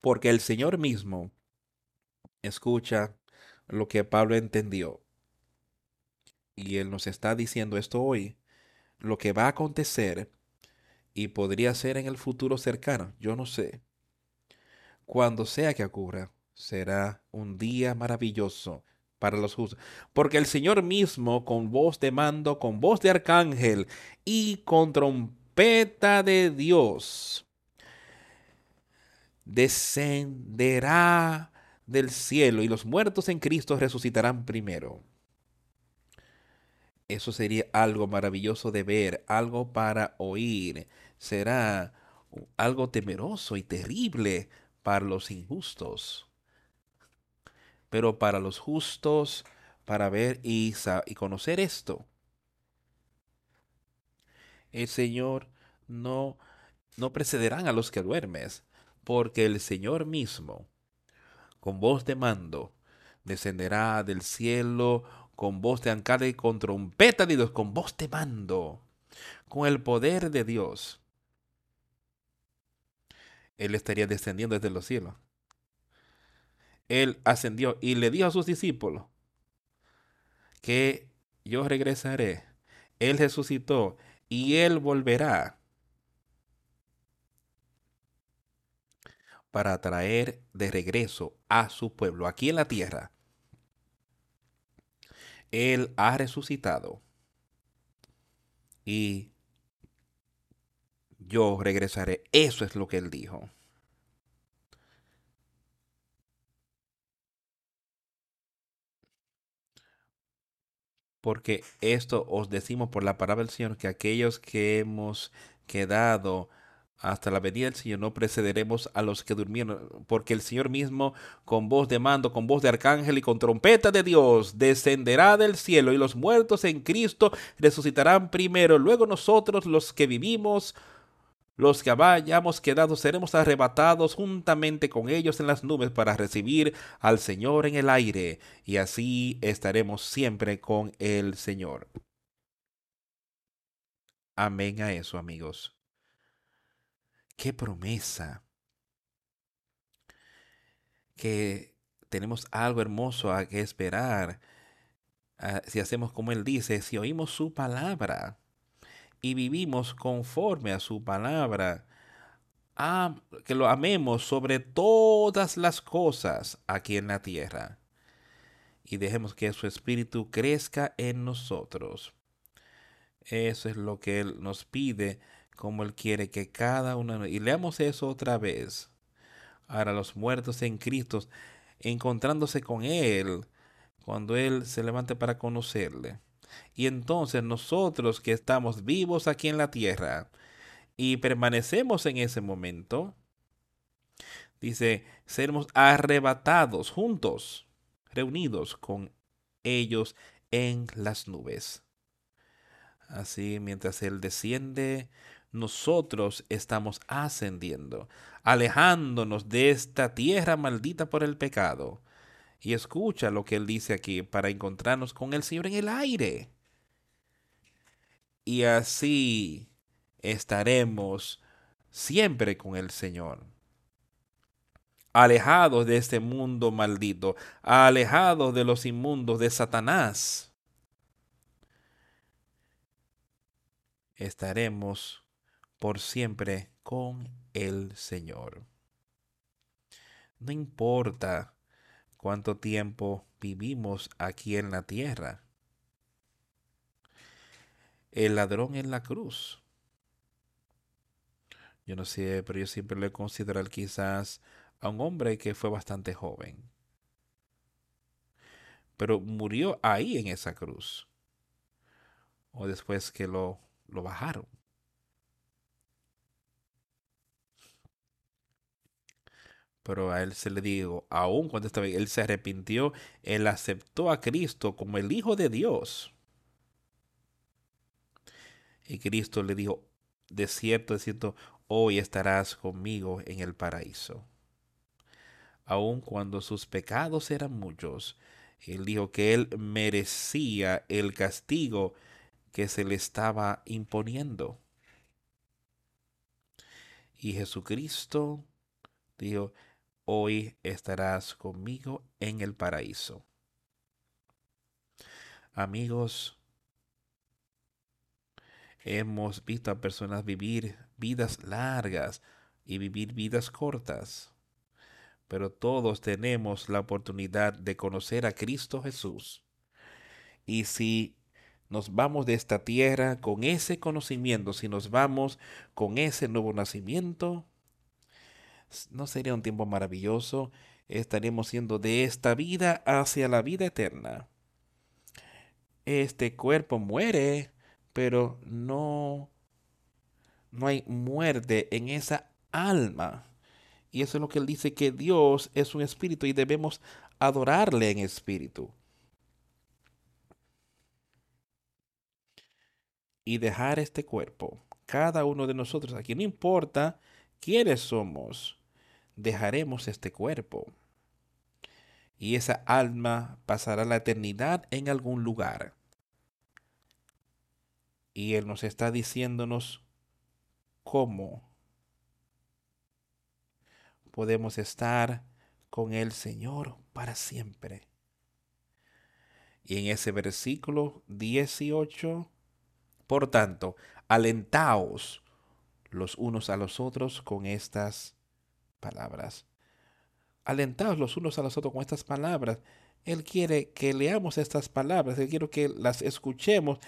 Porque el Señor mismo escucha lo que Pablo entendió. Y Él nos está diciendo esto hoy lo que va a acontecer y podría ser en el futuro cercano, yo no sé. Cuando sea que ocurra, será un día maravilloso para los justos, porque el Señor mismo con voz de mando, con voz de arcángel y con trompeta de Dios descenderá del cielo y los muertos en Cristo resucitarán primero. Eso sería algo maravilloso de ver, algo para oír. Será algo temeroso y terrible para los injustos. Pero para los justos, para ver y, y conocer esto, el Señor no, no precederán a los que duermes, porque el Señor mismo, con voz de mando, descenderá del cielo con voz de ancada y con trompeta de Dios, con voz de mando, con el poder de Dios. Él estaría descendiendo desde los cielos. Él ascendió y le dijo a sus discípulos que yo regresaré. Él resucitó y él volverá para traer de regreso a su pueblo aquí en la tierra él ha resucitado y yo regresaré. Eso es lo que Él dijo. Porque esto os decimos por la palabra del Señor, que aquellos que hemos quedado hasta la venida del Señor no precederemos a los que durmieron, porque el Señor mismo, con voz de mando, con voz de arcángel y con trompeta de Dios, descenderá del cielo y los muertos en Cristo resucitarán primero. Luego nosotros, los que vivimos, los que hayamos quedado, seremos arrebatados juntamente con ellos en las nubes para recibir al Señor en el aire, y así estaremos siempre con el Señor. Amén a eso, amigos. Qué promesa. Que tenemos algo hermoso a que esperar. Ah, si hacemos como Él dice, si oímos su palabra y vivimos conforme a su palabra, que lo amemos sobre todas las cosas aquí en la tierra y dejemos que su espíritu crezca en nosotros. Eso es lo que Él nos pide como Él quiere que cada uno... Y leamos eso otra vez. Ahora los muertos en Cristo, encontrándose con Él, cuando Él se levante para conocerle. Y entonces nosotros que estamos vivos aquí en la tierra y permanecemos en ese momento, dice, seremos arrebatados juntos, reunidos con ellos en las nubes. Así, mientras Él desciende nosotros estamos ascendiendo, alejándonos de esta tierra maldita por el pecado Y escucha lo que él dice aquí para encontrarnos con el Señor en el aire. Y así estaremos siempre con el Señor. Alejados de este mundo maldito, alejados de los inmundos de Satanás. Estaremos por siempre con el Señor. No importa cuánto tiempo vivimos aquí en la tierra. El ladrón en la cruz. Yo no sé, pero yo siempre lo he considerado quizás a un hombre que fue bastante joven. Pero murió ahí en esa cruz. O después que lo, lo bajaron. Pero a él se le dijo, aún cuando estaba, él se arrepintió, él aceptó a Cristo como el Hijo de Dios. Y Cristo le dijo, de cierto, de cierto, hoy estarás conmigo en el paraíso. Aun cuando sus pecados eran muchos, él dijo que él merecía el castigo que se le estaba imponiendo. Y Jesucristo dijo, hoy estarás conmigo en el paraíso. Amigos, hemos visto a personas vivir vidas largas y vivir vidas cortas, pero todos tenemos la oportunidad de conocer a Cristo Jesús. Y si nos vamos de esta tierra con ese conocimiento, si nos vamos con ese nuevo nacimiento, ¿No sería un tiempo maravilloso? Estaríamos siendo de esta vida hacia la vida eterna. Este cuerpo muere, pero no, no hay muerte en esa alma. Y eso es lo que él dice, que Dios es un espíritu y debemos adorarle en espíritu. Y dejar este cuerpo, cada uno de nosotros, aquí no importa quiénes somos, dejaremos este cuerpo. Y esa alma pasará la eternidad en algún lugar. Y Él nos está diciéndonos cómo podemos estar con el Señor para siempre. Y en ese versículo 18, por tanto, alentaos los unos a los otros con estas palabras. Alentados los unos a los otros con estas palabras. Él quiere que leamos estas palabras, Él quiere que las escuchemos,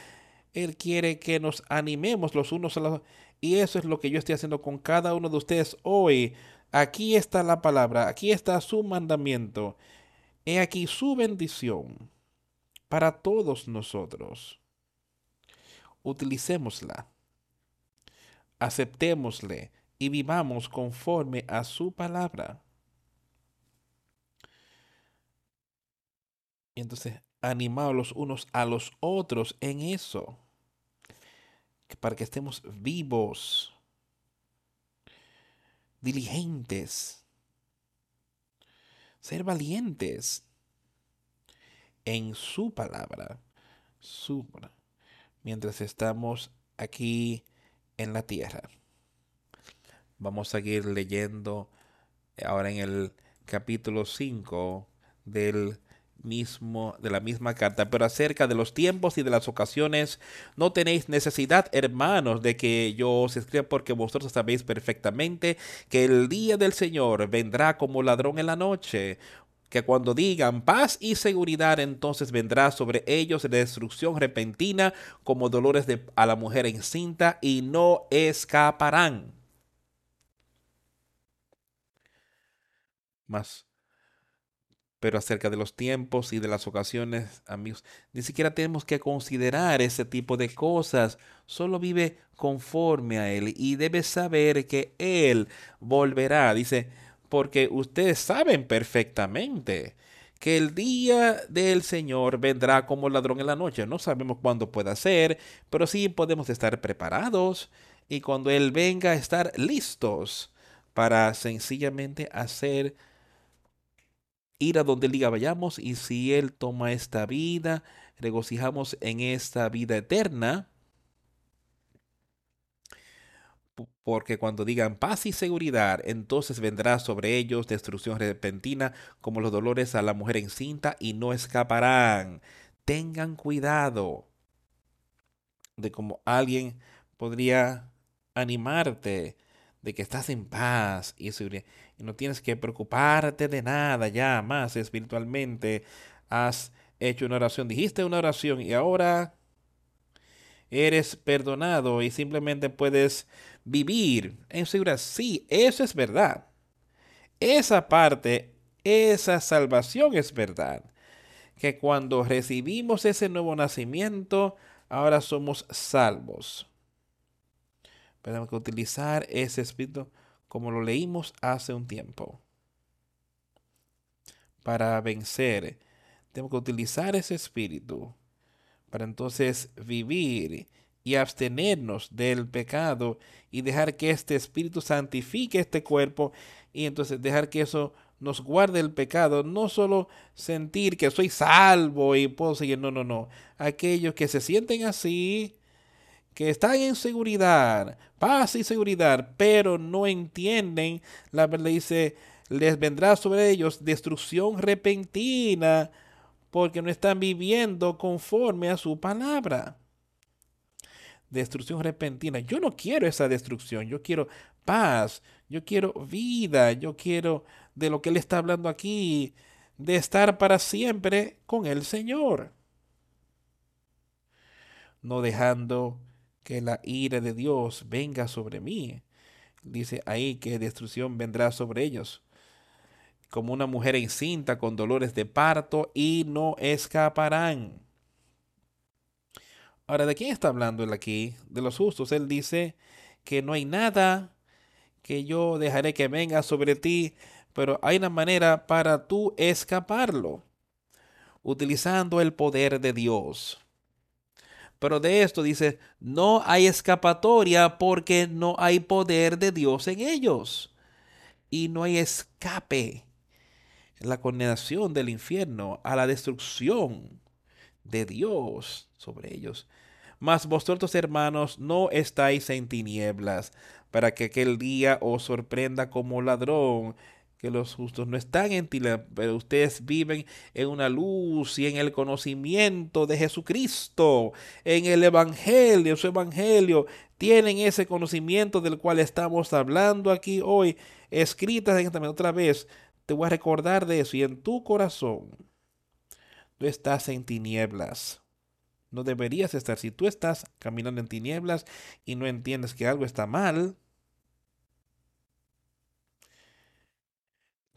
Él quiere que nos animemos los unos a los otros. Y eso es lo que yo estoy haciendo con cada uno de ustedes hoy. Aquí está la palabra, aquí está su mandamiento. He aquí su bendición para todos nosotros. Utilicémosla. Aceptémosle y vivamos conforme a su palabra. Y entonces, animados los unos a los otros en eso, para que estemos vivos, diligentes, ser valientes en su palabra, su, mientras estamos aquí en la tierra. Vamos a seguir leyendo ahora en el capítulo 5 del mismo de la misma carta, pero acerca de los tiempos y de las ocasiones no tenéis necesidad, hermanos, de que yo os escriba porque vosotros sabéis perfectamente que el día del Señor vendrá como ladrón en la noche, que cuando digan paz y seguridad, entonces vendrá sobre ellos destrucción repentina como dolores de, a la mujer encinta y no escaparán. Más. Pero acerca de los tiempos y de las ocasiones, amigos, ni siquiera tenemos que considerar ese tipo de cosas. Solo vive conforme a Él y debe saber que Él volverá. Dice, porque ustedes saben perfectamente que el día del Señor vendrá como ladrón en la noche. No sabemos cuándo pueda ser, pero sí podemos estar preparados y cuando Él venga estar listos para sencillamente hacer ir a donde Él diga vayamos y si Él toma esta vida, regocijamos en esta vida eterna. Porque cuando digan paz y seguridad, entonces vendrá sobre ellos destrucción repentina como los dolores a la mujer encinta y no escaparán. Tengan cuidado de cómo alguien podría animarte de que estás en paz y seguridad y no tienes que preocuparte de nada ya más espiritualmente. Has hecho una oración, dijiste una oración y ahora eres perdonado y simplemente puedes vivir en. Sí, eso es verdad. Esa parte, esa salvación es verdad. Que cuando recibimos ese nuevo nacimiento, ahora somos salvos. Tenemos que utilizar ese espíritu como lo leímos hace un tiempo. Para vencer, tenemos que utilizar ese espíritu para entonces vivir y abstenernos del pecado y dejar que este espíritu santifique este cuerpo y entonces dejar que eso nos guarde el pecado, no solo sentir que soy salvo y puedo seguir, no, no, no. Aquellos que se sienten así, que están en seguridad, paz y seguridad, pero no entienden, la verdad dice, les vendrá sobre ellos destrucción repentina porque no están viviendo conforme a su palabra. Destrucción repentina. Yo no quiero esa destrucción, yo quiero paz, yo quiero vida, yo quiero de lo que Él está hablando aquí, de estar para siempre con el Señor. No dejando que la ira de Dios venga sobre mí. Dice ahí que destrucción vendrá sobre ellos. Como una mujer encinta con dolores de parto y no escaparán. Ahora, ¿de quién está hablando él aquí? De los justos. Él dice que no hay nada que yo dejaré que venga sobre ti, pero hay una manera para tú escaparlo, utilizando el poder de Dios. Pero de esto dice, no hay escapatoria porque no hay poder de Dios en ellos. Y no hay escape. La condenación del infierno a la destrucción de Dios sobre ellos. Mas vosotros, hermanos, no estáis en tinieblas, para que aquel día os sorprenda como ladrón que los justos no están en ti, pero ustedes viven en una luz y en el conocimiento de Jesucristo, en el Evangelio, su Evangelio. Tienen ese conocimiento del cual estamos hablando aquí hoy, escritas en esta otra vez. Te voy a recordar de eso y en tu corazón tú estás en tinieblas. No deberías estar. Si tú estás caminando en tinieblas y no entiendes que algo está mal,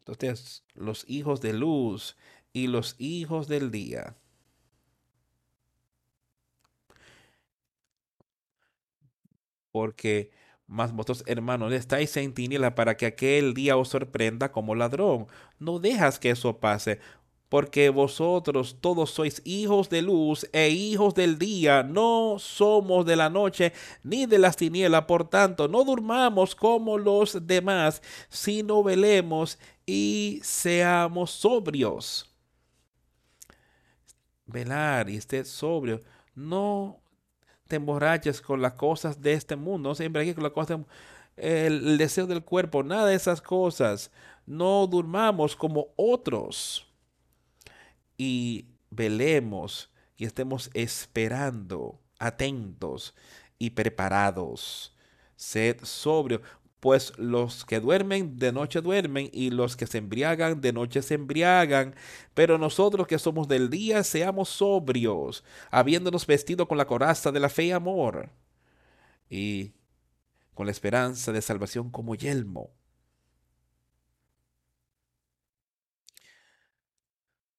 Entonces, los hijos de luz y los hijos del día. Porque más vosotros, hermanos, estáis en tiniebla para que aquel día os sorprenda como ladrón. No dejas que eso pase, porque vosotros todos sois hijos de luz e hijos del día, no somos de la noche ni de las tinieblas, por tanto, no durmamos como los demás, sino velemos y seamos sobrios. Velar y esté sobrio, no te emborraches con las cosas de este mundo, no siempre hay con las cosas, el deseo del cuerpo, nada de esas cosas. No durmamos como otros y velemos y estemos esperando, atentos y preparados. Sed sobrio, pues los que duermen de noche duermen y los que se embriagan de noche se embriagan. Pero nosotros que somos del día seamos sobrios, habiéndonos vestido con la coraza de la fe y amor y con la esperanza de salvación como yelmo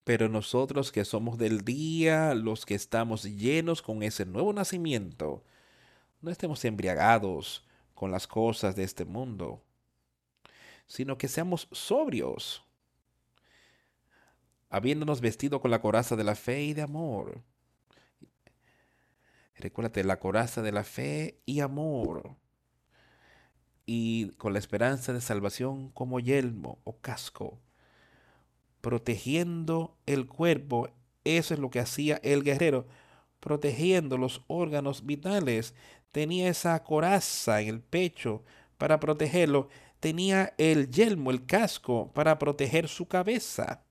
Pero nosotros que somos del día, los que estamos llenos con ese nuevo nacimiento, no estemos embriagados con las cosas de este mundo, sino que seamos sobrios, habiéndonos vestido con la coraza de la fe y de amor. Recuérdate, la coraza de la fe y amor. Y con la esperanza de salvación como yelmo o casco protegiendo el cuerpo. Eso es lo que hacía el guerrero, protegiendo los órganos vitales. Tenía esa coraza en el pecho para protegerlo. Tenía el yelmo, el casco, para proteger su cabeza.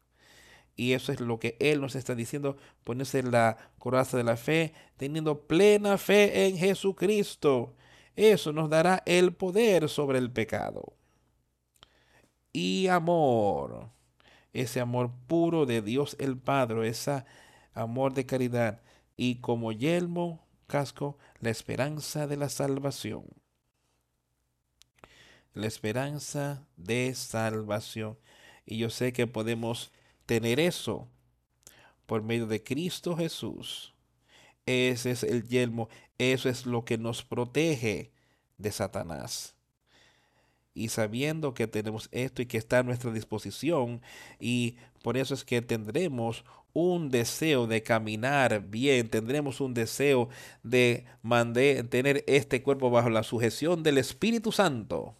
Y eso es lo que Él nos está diciendo, ponerse la coraza de la fe, teniendo plena fe en Jesucristo. Eso nos dará el poder sobre el pecado. Y amor, ese amor puro de Dios el Padre, ese amor de caridad. Y como yelmo, casco, la esperanza de la salvación. La esperanza de salvación. Y yo sé que podemos tener eso por medio de Cristo Jesús. Ese es el yelmo, eso es lo que nos protege de Satanás. Y sabiendo que tenemos esto y que está a nuestra disposición, y por eso es que tendremos un deseo de caminar bien, tendremos un deseo de tener este cuerpo bajo la sujeción del Espíritu Santo.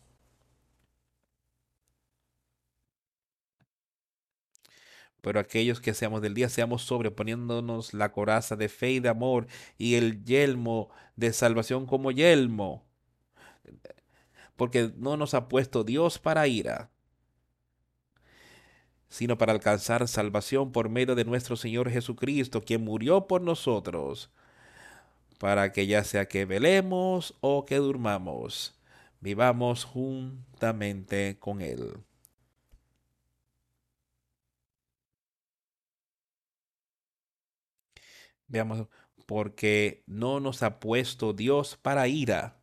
pero aquellos que seamos del día seamos sobreponiéndonos la coraza de fe y de amor y el yelmo de salvación como yelmo. Porque no nos ha puesto Dios para ira, sino para alcanzar salvación por medio de nuestro Señor Jesucristo, quien murió por nosotros, para que ya sea que velemos o que durmamos, vivamos juntamente con Él. Veamos, porque no nos ha puesto Dios para ira.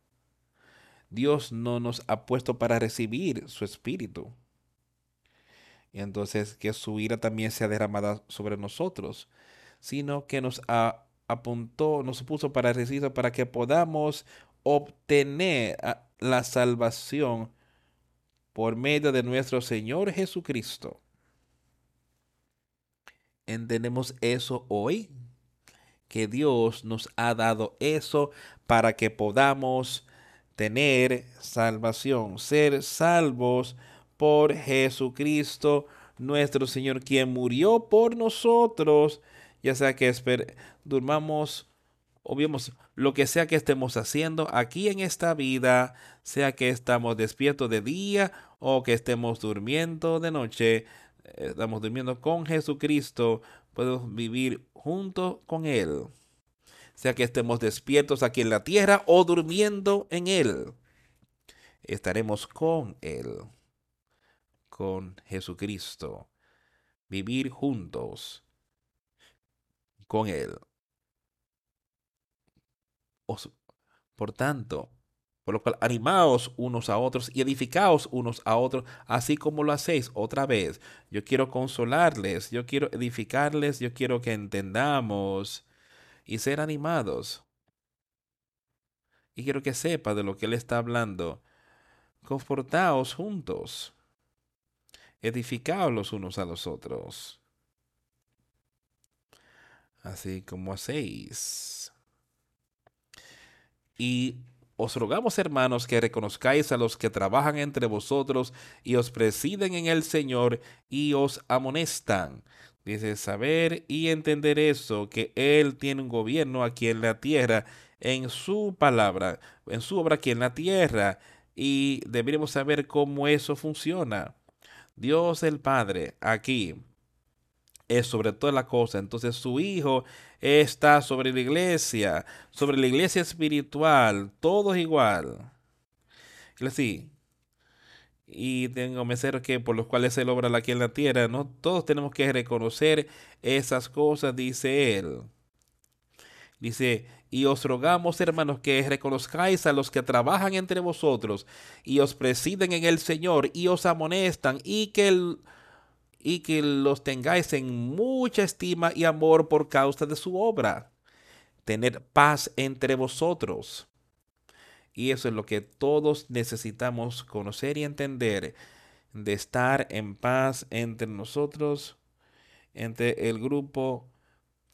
Dios no nos ha puesto para recibir su espíritu. Y entonces que su ira también sea derramada sobre nosotros, sino que nos apuntó, nos puso para recibir, para que podamos obtener la salvación por medio de nuestro Señor Jesucristo. ¿Entendemos eso hoy? que Dios nos ha dado eso para que podamos tener salvación, ser salvos por Jesucristo nuestro Señor, quien murió por nosotros, ya sea que durmamos o vemos lo que sea que estemos haciendo aquí en esta vida, sea que estamos despiertos de día o que estemos durmiendo de noche, eh, estamos durmiendo con Jesucristo, podemos vivir junto con Él, sea que estemos despiertos aquí en la tierra o durmiendo en Él. Estaremos con Él, con Jesucristo, vivir juntos con Él. Por tanto, por lo cual, animaos unos a otros y edificaos unos a otros, así como lo hacéis otra vez. Yo quiero consolarles, yo quiero edificarles, yo quiero que entendamos y ser animados. Y quiero que sepa de lo que Él está hablando. Confortaos juntos. Edificaos los unos a los otros. Así como hacéis. Y os rogamos, hermanos, que reconozcáis a los que trabajan entre vosotros y os presiden en el Señor y os amonestan. Dice, saber y entender eso, que Él tiene un gobierno aquí en la tierra, en su palabra, en su obra aquí en la tierra, y deberíamos saber cómo eso funciona. Dios el Padre aquí es sobre toda la cosa. Entonces su Hijo está sobre la iglesia, sobre la iglesia espiritual, todo es igual. Así. Y tengo meseros que por los cuales Él obra aquí en la tierra, ¿no? Todos tenemos que reconocer esas cosas, dice Él. Dice, y os rogamos, hermanos, que reconozcáis a los que trabajan entre vosotros y os presiden en el Señor y os amonestan y que el y que los tengáis en mucha estima y amor por causa de su obra. Tener paz entre vosotros. Y eso es lo que todos necesitamos conocer y entender, de estar en paz entre nosotros, entre el grupo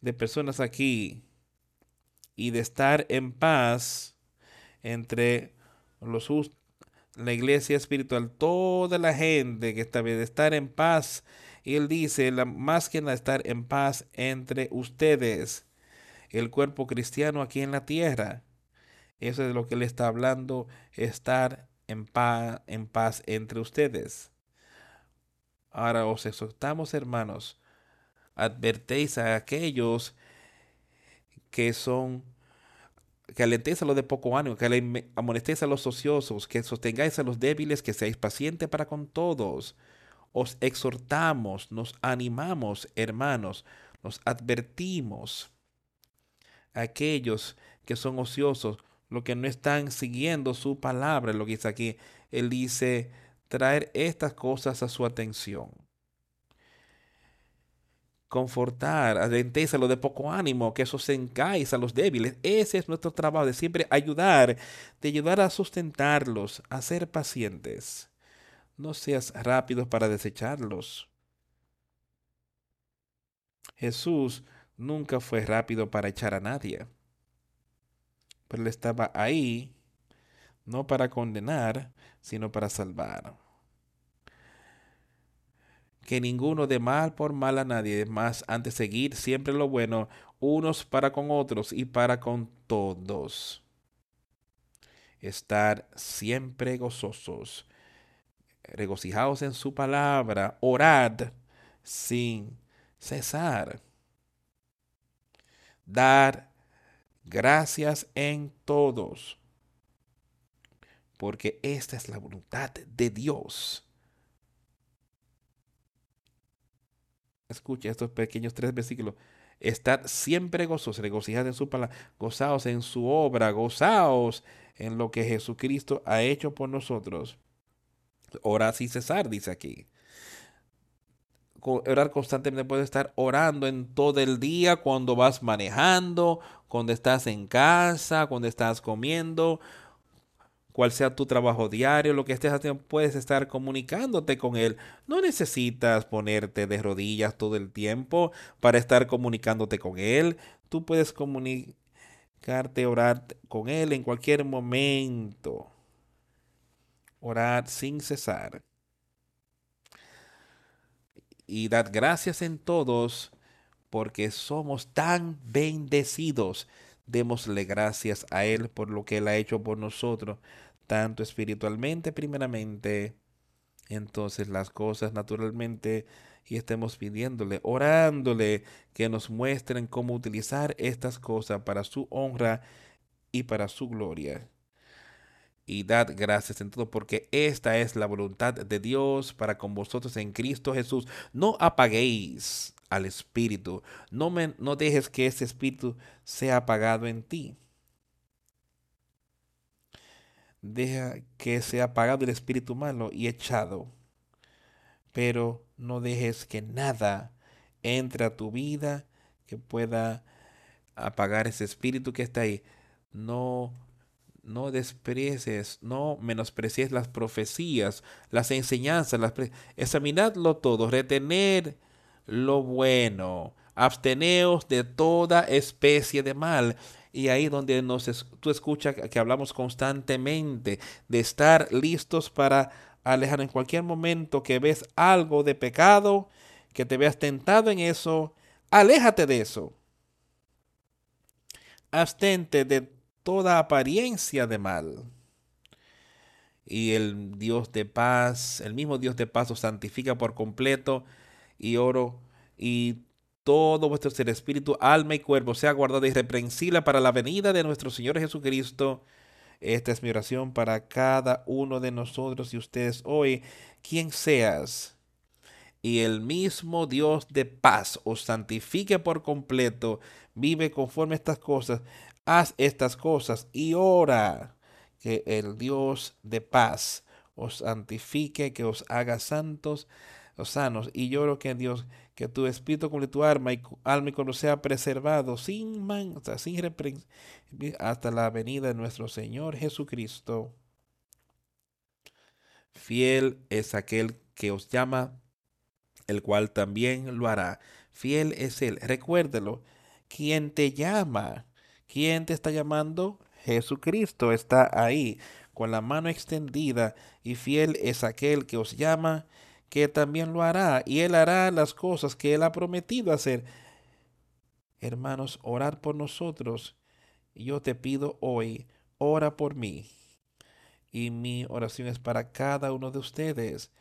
de personas aquí, y de estar en paz entre los la iglesia espiritual, toda la gente que está bien, estar en paz. Y él dice, la, más que estar en paz entre ustedes, el cuerpo cristiano aquí en la tierra. Eso es lo que él está hablando, estar en paz, en paz entre ustedes. Ahora os exhortamos, hermanos, advertéis a aquellos que son que alentéis a los de poco ánimo, que amonestéis a los ociosos, que sostengáis a los débiles, que seáis pacientes para con todos. Os exhortamos, nos animamos, hermanos, nos advertimos aquellos que son ociosos, los que no están siguiendo su palabra, lo que dice aquí. Él dice, traer estas cosas a su atención confortar, alentéis a los de poco ánimo, que sostengáis a los débiles. Ese es nuestro trabajo, de siempre ayudar, de ayudar a sustentarlos, a ser pacientes. No seas rápido para desecharlos. Jesús nunca fue rápido para echar a nadie, pero él estaba ahí no para condenar, sino para salvar que ninguno de mal por mal a nadie, más antes seguir siempre lo bueno, unos para con otros y para con todos. Estar siempre gozosos, regocijaos en su palabra, orad sin cesar. Dar gracias en todos, porque esta es la voluntad de Dios escucha estos pequeños tres versículos. Estar siempre gozosos, regocijados en su palabra, gozaos en su obra, gozaos en lo que Jesucristo ha hecho por nosotros. Orar sin cesar, dice aquí. Orar constantemente puede estar orando en todo el día, cuando vas manejando, cuando estás en casa, cuando estás comiendo, cual sea tu trabajo diario, lo que estés haciendo, puedes estar comunicándote con Él. No necesitas ponerte de rodillas todo el tiempo para estar comunicándote con Él. Tú puedes comunicarte, orar con Él en cualquier momento. Orar sin cesar. Y dar gracias en todos porque somos tan bendecidos. Démosle gracias a Él por lo que Él ha hecho por nosotros tanto espiritualmente primeramente, entonces las cosas naturalmente y estemos pidiéndole, orándole que nos muestren cómo utilizar estas cosas para su honra y para su gloria. Y dad gracias en todo porque esta es la voluntad de Dios para con vosotros en Cristo Jesús. No apaguéis al Espíritu, no, me, no dejes que ese Espíritu sea apagado en ti deja que sea apagado el espíritu malo y echado. Pero no dejes que nada entre a tu vida que pueda apagar ese espíritu que está ahí. No, no desprecies, no menosprecies las profecías, las enseñanzas, las examinadlo todo, retener lo bueno, absteneos de toda especie de mal y ahí donde nos, tú escuchas que hablamos constantemente de estar listos para alejar en cualquier momento que ves algo de pecado, que te veas tentado en eso, aléjate de eso. Abstente de toda apariencia de mal. Y el Dios de paz, el mismo Dios de paz os santifica por completo y oro y todo vuestro ser, espíritu, alma y cuerpo sea guardado irreprensible para la venida de nuestro Señor Jesucristo. Esta es mi oración para cada uno de nosotros y ustedes hoy, quien seas. Y el mismo Dios de paz os santifique por completo, vive conforme estas cosas, haz estas cosas y ora que el Dios de paz os santifique, que os haga santos, sanos. Y lloro que Dios que tu espíritu con tu alma y, alma y cuando sea preservado sin mancha, sin reprensión, hasta la venida de nuestro Señor Jesucristo. Fiel es aquel que os llama, el cual también lo hará. Fiel es Él. Recuérdelo. ¿Quién te llama? ¿Quién te está llamando? Jesucristo está ahí. con la mano extendida, y fiel es aquel que os llama, que también lo hará, y él hará las cosas que él ha prometido hacer. Hermanos, orar por nosotros. Yo te pido hoy, ora por mí. Y mi oración es para cada uno de ustedes,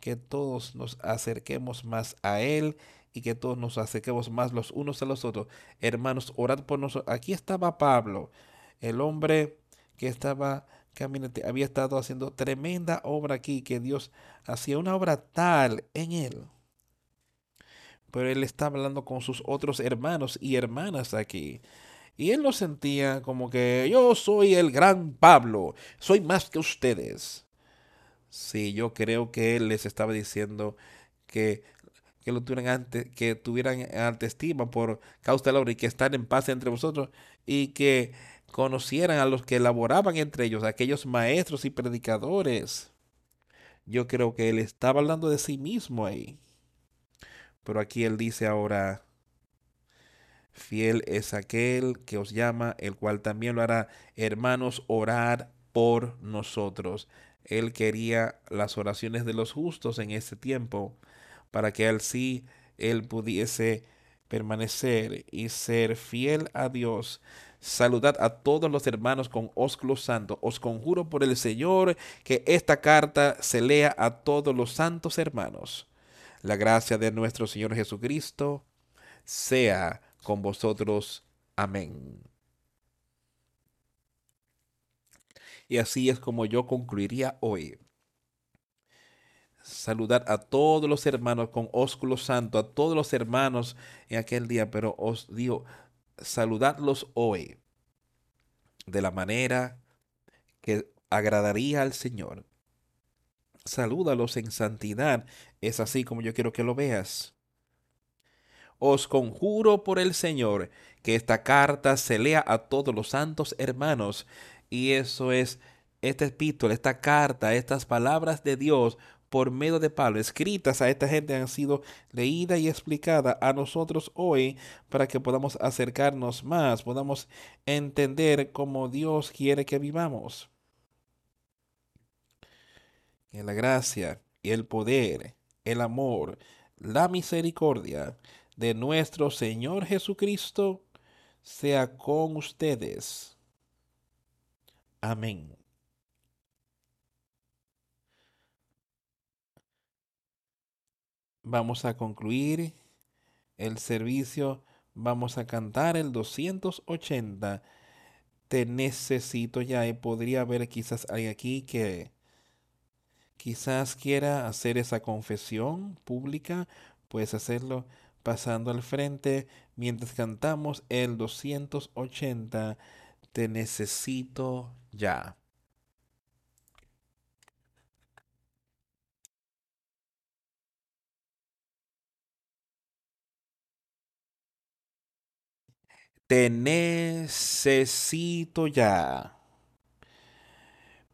que todos nos acerquemos más a Él y que todos nos acerquemos más los unos a los otros. Hermanos, orad por nosotros. Aquí estaba Pablo, el hombre que estaba había estado haciendo tremenda obra aquí, que Dios hacía una obra tal en él. Pero él estaba hablando con sus otros hermanos y hermanas aquí. Y él lo sentía como que yo soy el gran Pablo, soy más que ustedes. Sí, yo creo que él les estaba diciendo que que lo tuvieran que tuvieran ante estima por causa de la obra y que están en paz entre vosotros y que conocieran a los que elaboraban entre ellos, aquellos maestros y predicadores. Yo creo que él estaba hablando de sí mismo ahí. Pero aquí él dice ahora, fiel es aquel que os llama, el cual también lo hará. Hermanos, orar por nosotros. Él quería las oraciones de los justos en ese tiempo para que así él pudiese permanecer y ser fiel a Dios. Saludad a todos los hermanos con ósculo santo. Os conjuro por el Señor que esta carta se lea a todos los santos hermanos. La gracia de nuestro Señor Jesucristo sea con vosotros. Amén. Y así es como yo concluiría hoy saludar a todos los hermanos con ósculo santo, a todos los hermanos en aquel día, pero os digo, saludadlos hoy de la manera que agradaría al Señor. Salúdalos en santidad, es así como yo quiero que lo veas. Os conjuro por el Señor que esta carta se lea a todos los santos hermanos, y eso es este epístola, esta carta, estas palabras de Dios por medio de Pablo, escritas a esta gente, han sido leídas y explicadas a nosotros hoy para que podamos acercarnos más, podamos entender cómo Dios quiere que vivamos. Que la gracia, el poder, el amor, la misericordia de nuestro Señor Jesucristo sea con ustedes. Amén. Vamos a concluir el servicio, vamos a cantar el 280. Te necesito ya y podría haber quizás alguien aquí que quizás quiera hacer esa confesión pública, puedes hacerlo pasando al frente mientras cantamos el 280. Te necesito ya. Te necesito ya.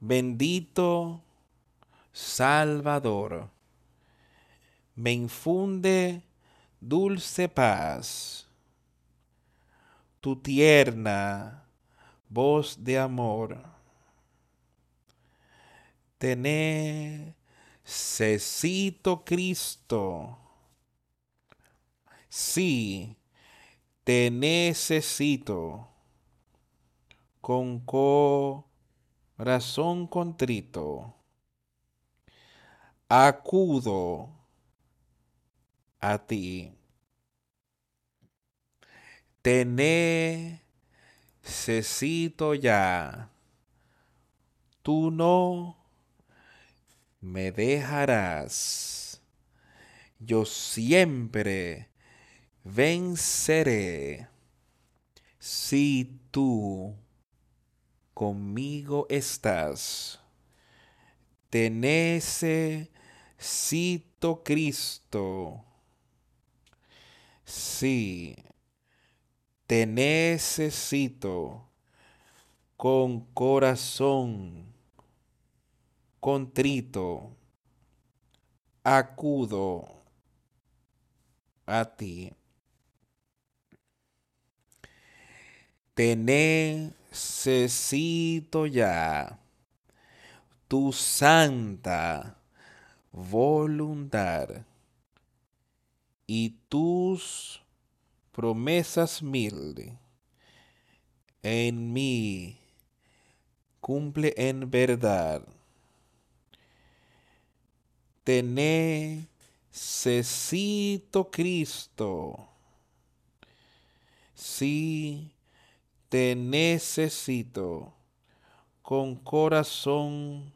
Bendito Salvador, me infunde dulce paz. Tu tierna voz de amor. Te necesito Cristo. Sí, te necesito con corazón contrito. Acudo a ti. Te necesito ya. Tú no me dejarás. Yo siempre venceré si tú conmigo estás. Te necesito, Cristo. Sí, te necesito con corazón contrito. Acudo a ti. Te necesito ya. tu santa voluntad y tus promesas mil en mí cumple en verdad. Te necesito Cristo. Sí, te necesito con corazón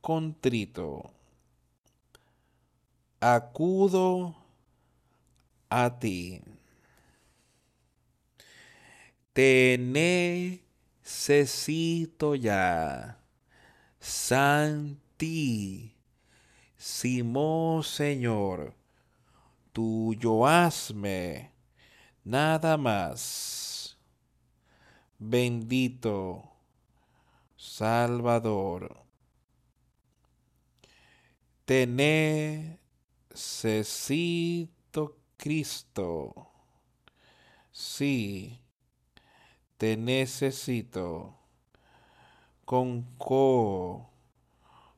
contrito. Acudo a ti. Te necesito ya. Santi, Simón Señor, tuyo hazme, nada más. Bendito Salvador. Te necesito, Cristo. Sí, te necesito. Con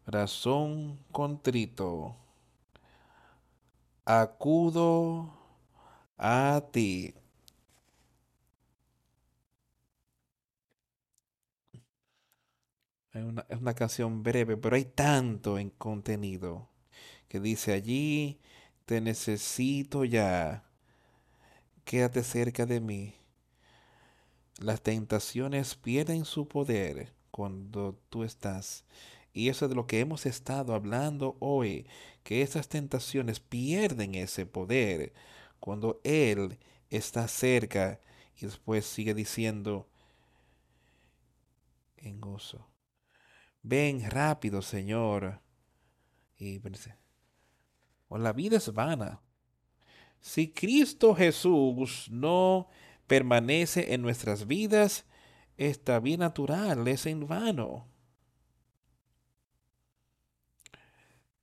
corazón contrito. Acudo a ti. Es una, canción breve, pero hay tanto en contenido que dice allí, te necesito ya, quédate cerca de mí. Las tentaciones pierden su poder cuando tú estás. Y eso es de lo que hemos estado hablando hoy, que esas tentaciones pierden ese poder cuando Él está cerca y después sigue diciendo en gozo. Ven rápido, Señor. Y o la vida es vana. Si Cristo Jesús no permanece en nuestras vidas, esta vida natural es en vano.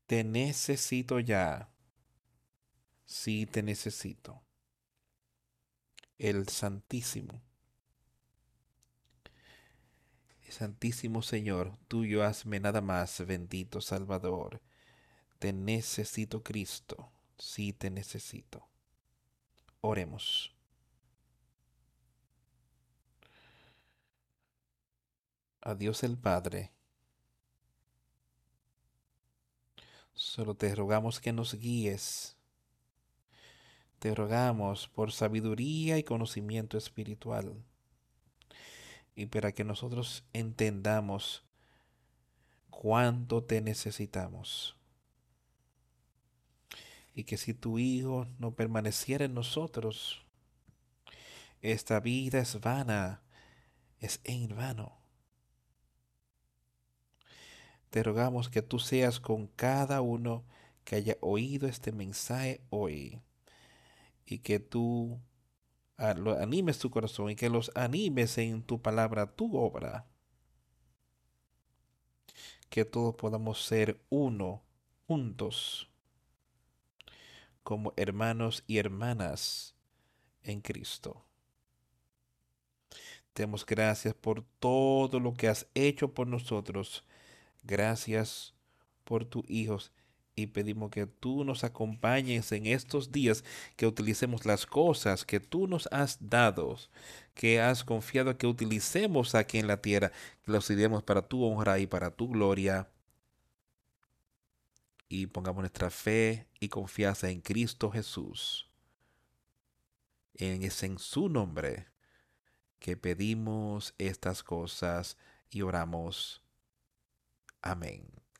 Te necesito ya. Sí, te necesito. El Santísimo Santísimo Señor, tuyo hazme nada más, bendito Salvador. Te necesito, Cristo, sí te necesito. Oremos. A Dios el Padre, solo te rogamos que nos guíes. Te rogamos por sabiduría y conocimiento espiritual y para que nosotros entendamos cuánto te necesitamos. Y que si tu Hijo no permaneciera en nosotros, esta vida es vana, es en vano. Te rogamos que tú seas con cada uno que haya oído este mensaje hoy y que tú animes tu corazón y que los animes en tu palabra, tu obra. Que todos podamos ser uno, juntos, como hermanos y hermanas en Cristo. Te damos gracias por todo lo que has hecho por nosotros. Gracias por tus hijos y pedimos que tú nos acompañes en estos días, que utilicemos las cosas que tú nos has dado, que has confiado que utilicemos aquí en la tierra, que los ideemos para tu honra y para tu gloria. Y pongamos nuestra fe y confianza en Cristo Jesús. En, es en su nombre que pedimos estas cosas y oramos. Amén.